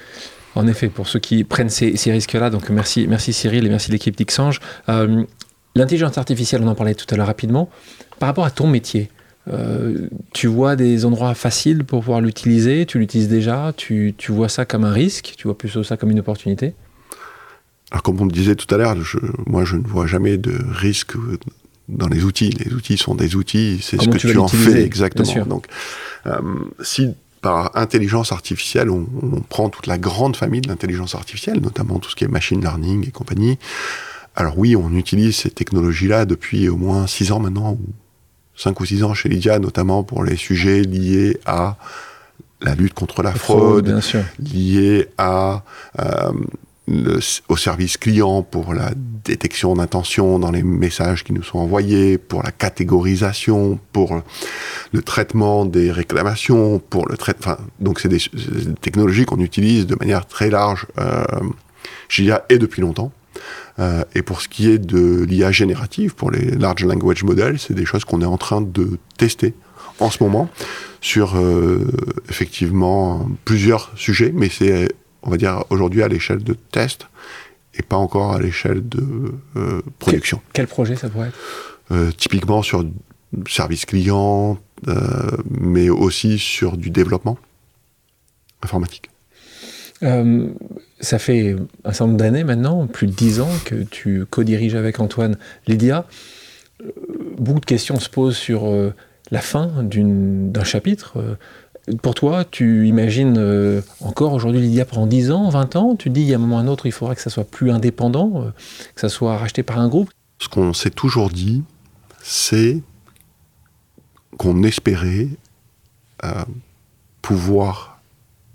En effet, pour ceux qui prennent ces, risques-là, donc merci, merci Cyril et merci l'équipe d'Ixange. Euh, l'intelligence artificielle, on en parlait tout à l'heure rapidement. Par rapport à ton métier, Euh, tu vois des endroits faciles pour pouvoir l'utiliser? Tu l'utilises déjà? Tu, tu, vois ça comme un risque? Tu vois plutôt ça comme une opportunité? Alors, comme on le disait tout à l'heure, moi, je ne vois jamais de risque dans les outils. Les outils sont des outils, c'est ce que tu, en fais exactement. Donc, euh, si par intelligence artificielle, on, on, prend toute la grande famille de l'intelligence artificielle, notamment tout ce qui est machine learning et compagnie. Alors oui, on utilise ces technologies-là depuis au moins six ans maintenant, 5 ou 6 ans chez Lydia, notamment pour les sujets liés à la lutte contre la, fraude, liés à euh, au service client pour la détection d'intention dans les messages qui nous sont envoyés, pour la catégorisation, pour le traitement des réclamations, pour le traitement. Donc c'est des, des, technologies qu'on utilise de manière très large euh, chez Lydia et depuis longtemps. Euh, et pour ce qui est de l'IA générative, pour les large language models, c'est des choses qu'on est en train de tester en ce moment sur euh, effectivement plusieurs sujets, mais c'est, on va dire, aujourd'hui à l'échelle de test et pas encore à l'échelle de euh, production. Quel, projet ça pourrait être? Typiquement sur service client, mais aussi sur du développement informatique. Euh, ça fait un certain nombre d'années maintenant, plus de dix ans, que tu co-diriges avec Antoine Lydia. Euh, beaucoup de questions se posent sur euh, la fin d'un chapitre. Pour toi, tu imagines encore aujourd'hui Lydia pendant 10 ans, 20 ans Tu dis, il y a un moment ou un autre, il faudra que ça soit plus indépendant, que ça soit racheté par un groupe? Ce qu'on s'est toujours dit, c'est qu'on espérait pouvoir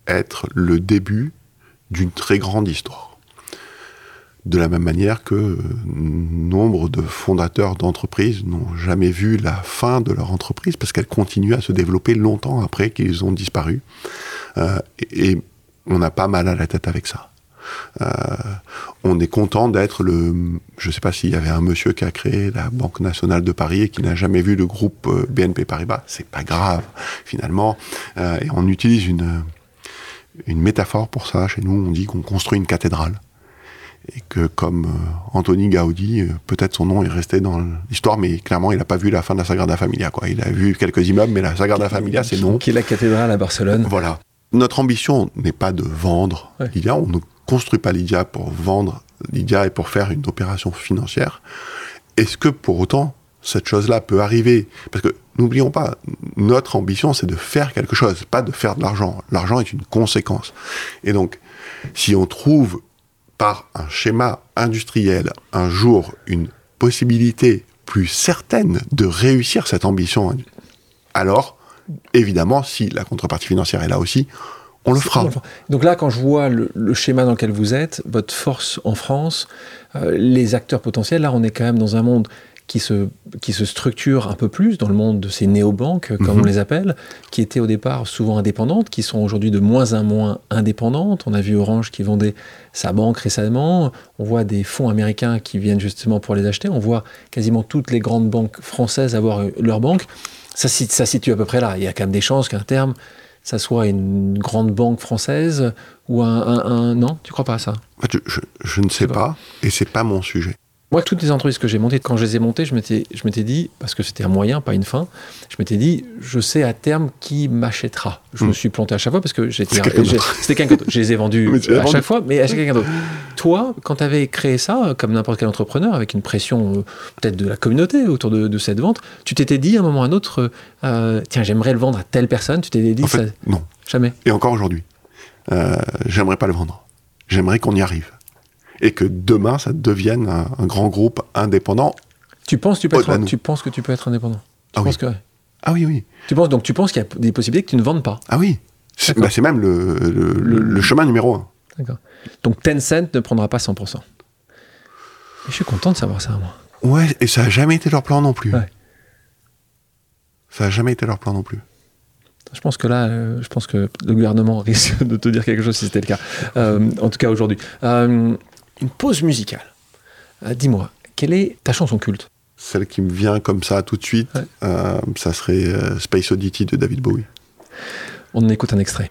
être le début d'une très grande histoire. De la même manière que nombre de fondateurs d'entreprises n'ont jamais vu la fin de leur entreprise parce qu'elle continue à se développer longtemps après qu'ils ont disparu. Euh, et, on a pas mal à la tête avec ça. Euh, on est content d'être le. Je ne sais pas s'il y avait un monsieur qui a créé la Banque nationale de Paris et qui n'a jamais vu le groupe euh, BNP Paribas. C'est pas grave, finalement. et on utilise une, une métaphore pour ça. Chez nous, on dit qu'on construit une cathédrale. Et que comme euh, Anthony Gaudi, euh, peut-être son nom est resté dans l'histoire, mais clairement, il n'a pas vu la fin de la Sagrada Familia. Quoi. Il a vu quelques immeubles, mais la Sagrada Familia, c'est non. Qui est la cathédrale à Barcelone. Voilà. Notre ambition n'est pas de vendre Lydia. On ne construit pas Lydia pour vendre Lydia et pour faire une opération financière. Est-ce que pour autant, cette chose-là peut arriver? Parce que n'oublions pas, notre ambition, c'est de faire quelque chose, pas de faire de l'argent. L'argent est une conséquence. Et donc, si on trouve par un schéma industriel un jour une possibilité plus certaine de réussir cette ambition, alors, évidemment, si la contrepartie financière est là aussi, on le fera. Donc là, quand je vois le, schéma dans lequel vous êtes, votre force en France, euh, les acteurs potentiels, là, on est quand même dans un monde qui se, qui se structurent un peu plus dans le monde de ces néobanques, comme on mhm. les appelle, qui étaient au départ souvent indépendantes, qui sont aujourd'hui de moins en moins indépendantes. On a vu Orange qui vendait sa banque récemment. On voit des fonds américains qui viennent justement pour les acheter. On voit quasiment toutes les grandes banques françaises avoir leur banque. Ça, ça situe à peu près là. Il y a quand même des chances qu'à terme, ça soit une grande banque française ou un... un, non, tu crois pas à ça? Je, je, ne sais pas, pas, et c'est pas mon sujet. Moi, toutes les entreprises que j'ai montées, quand je les ai montées, je m'étais, je m'étais dit, parce que c'était un moyen, pas une fin, je m'étais dit, je sais à terme qui m'achètera. Je me hmm. suis planté à chaque fois parce que j'étais, c'était quelqu'un d'autre. Je les ai vendus à chaque fois, mais à chaque quelqu'un d'autre? Toi, quand tu avais créé ça, comme n'importe quel entrepreneur, avec une pression euh, peut-être de la communauté autour de, cette vente, tu t'étais dit à un moment ou à un autre, euh, tiens, j'aimerais le vendre à telle personne. Tu t'étais dit, en fait, non. Jamais. Et encore aujourd'hui, euh, j'aimerais pas le vendre. J'aimerais qu'on y arrive et que demain, ça devienne un, grand groupe indépendant. Tu penses, tu, peux être, tu penses que tu peux être indépendant? Tu ah, penses oui. Que... ah oui, oui. Tu penses, donc tu penses qu'il y a des possibilités que tu ne vendes pas? Ah oui. C'est bah, même le, le, chemin numéro un. D'accord. Donc Tencent ne prendra pas 100%. Et je suis content de savoir ça, moi. Ouais, et ça n'a jamais été leur plan non plus. Ouais. Ça n'a jamais été leur plan non plus. Je pense que là, euh, je pense que le gouvernement risque de te dire quelque chose si c'était le cas. Euh, en tout cas aujourd'hui. Euh, une pause musicale. Euh, dis-moi, quelle est ta chanson culte? Celle qui me vient comme ça tout de suite, euh, ça serait euh, Space Oddity de David Bowie. On en écoute un extrait.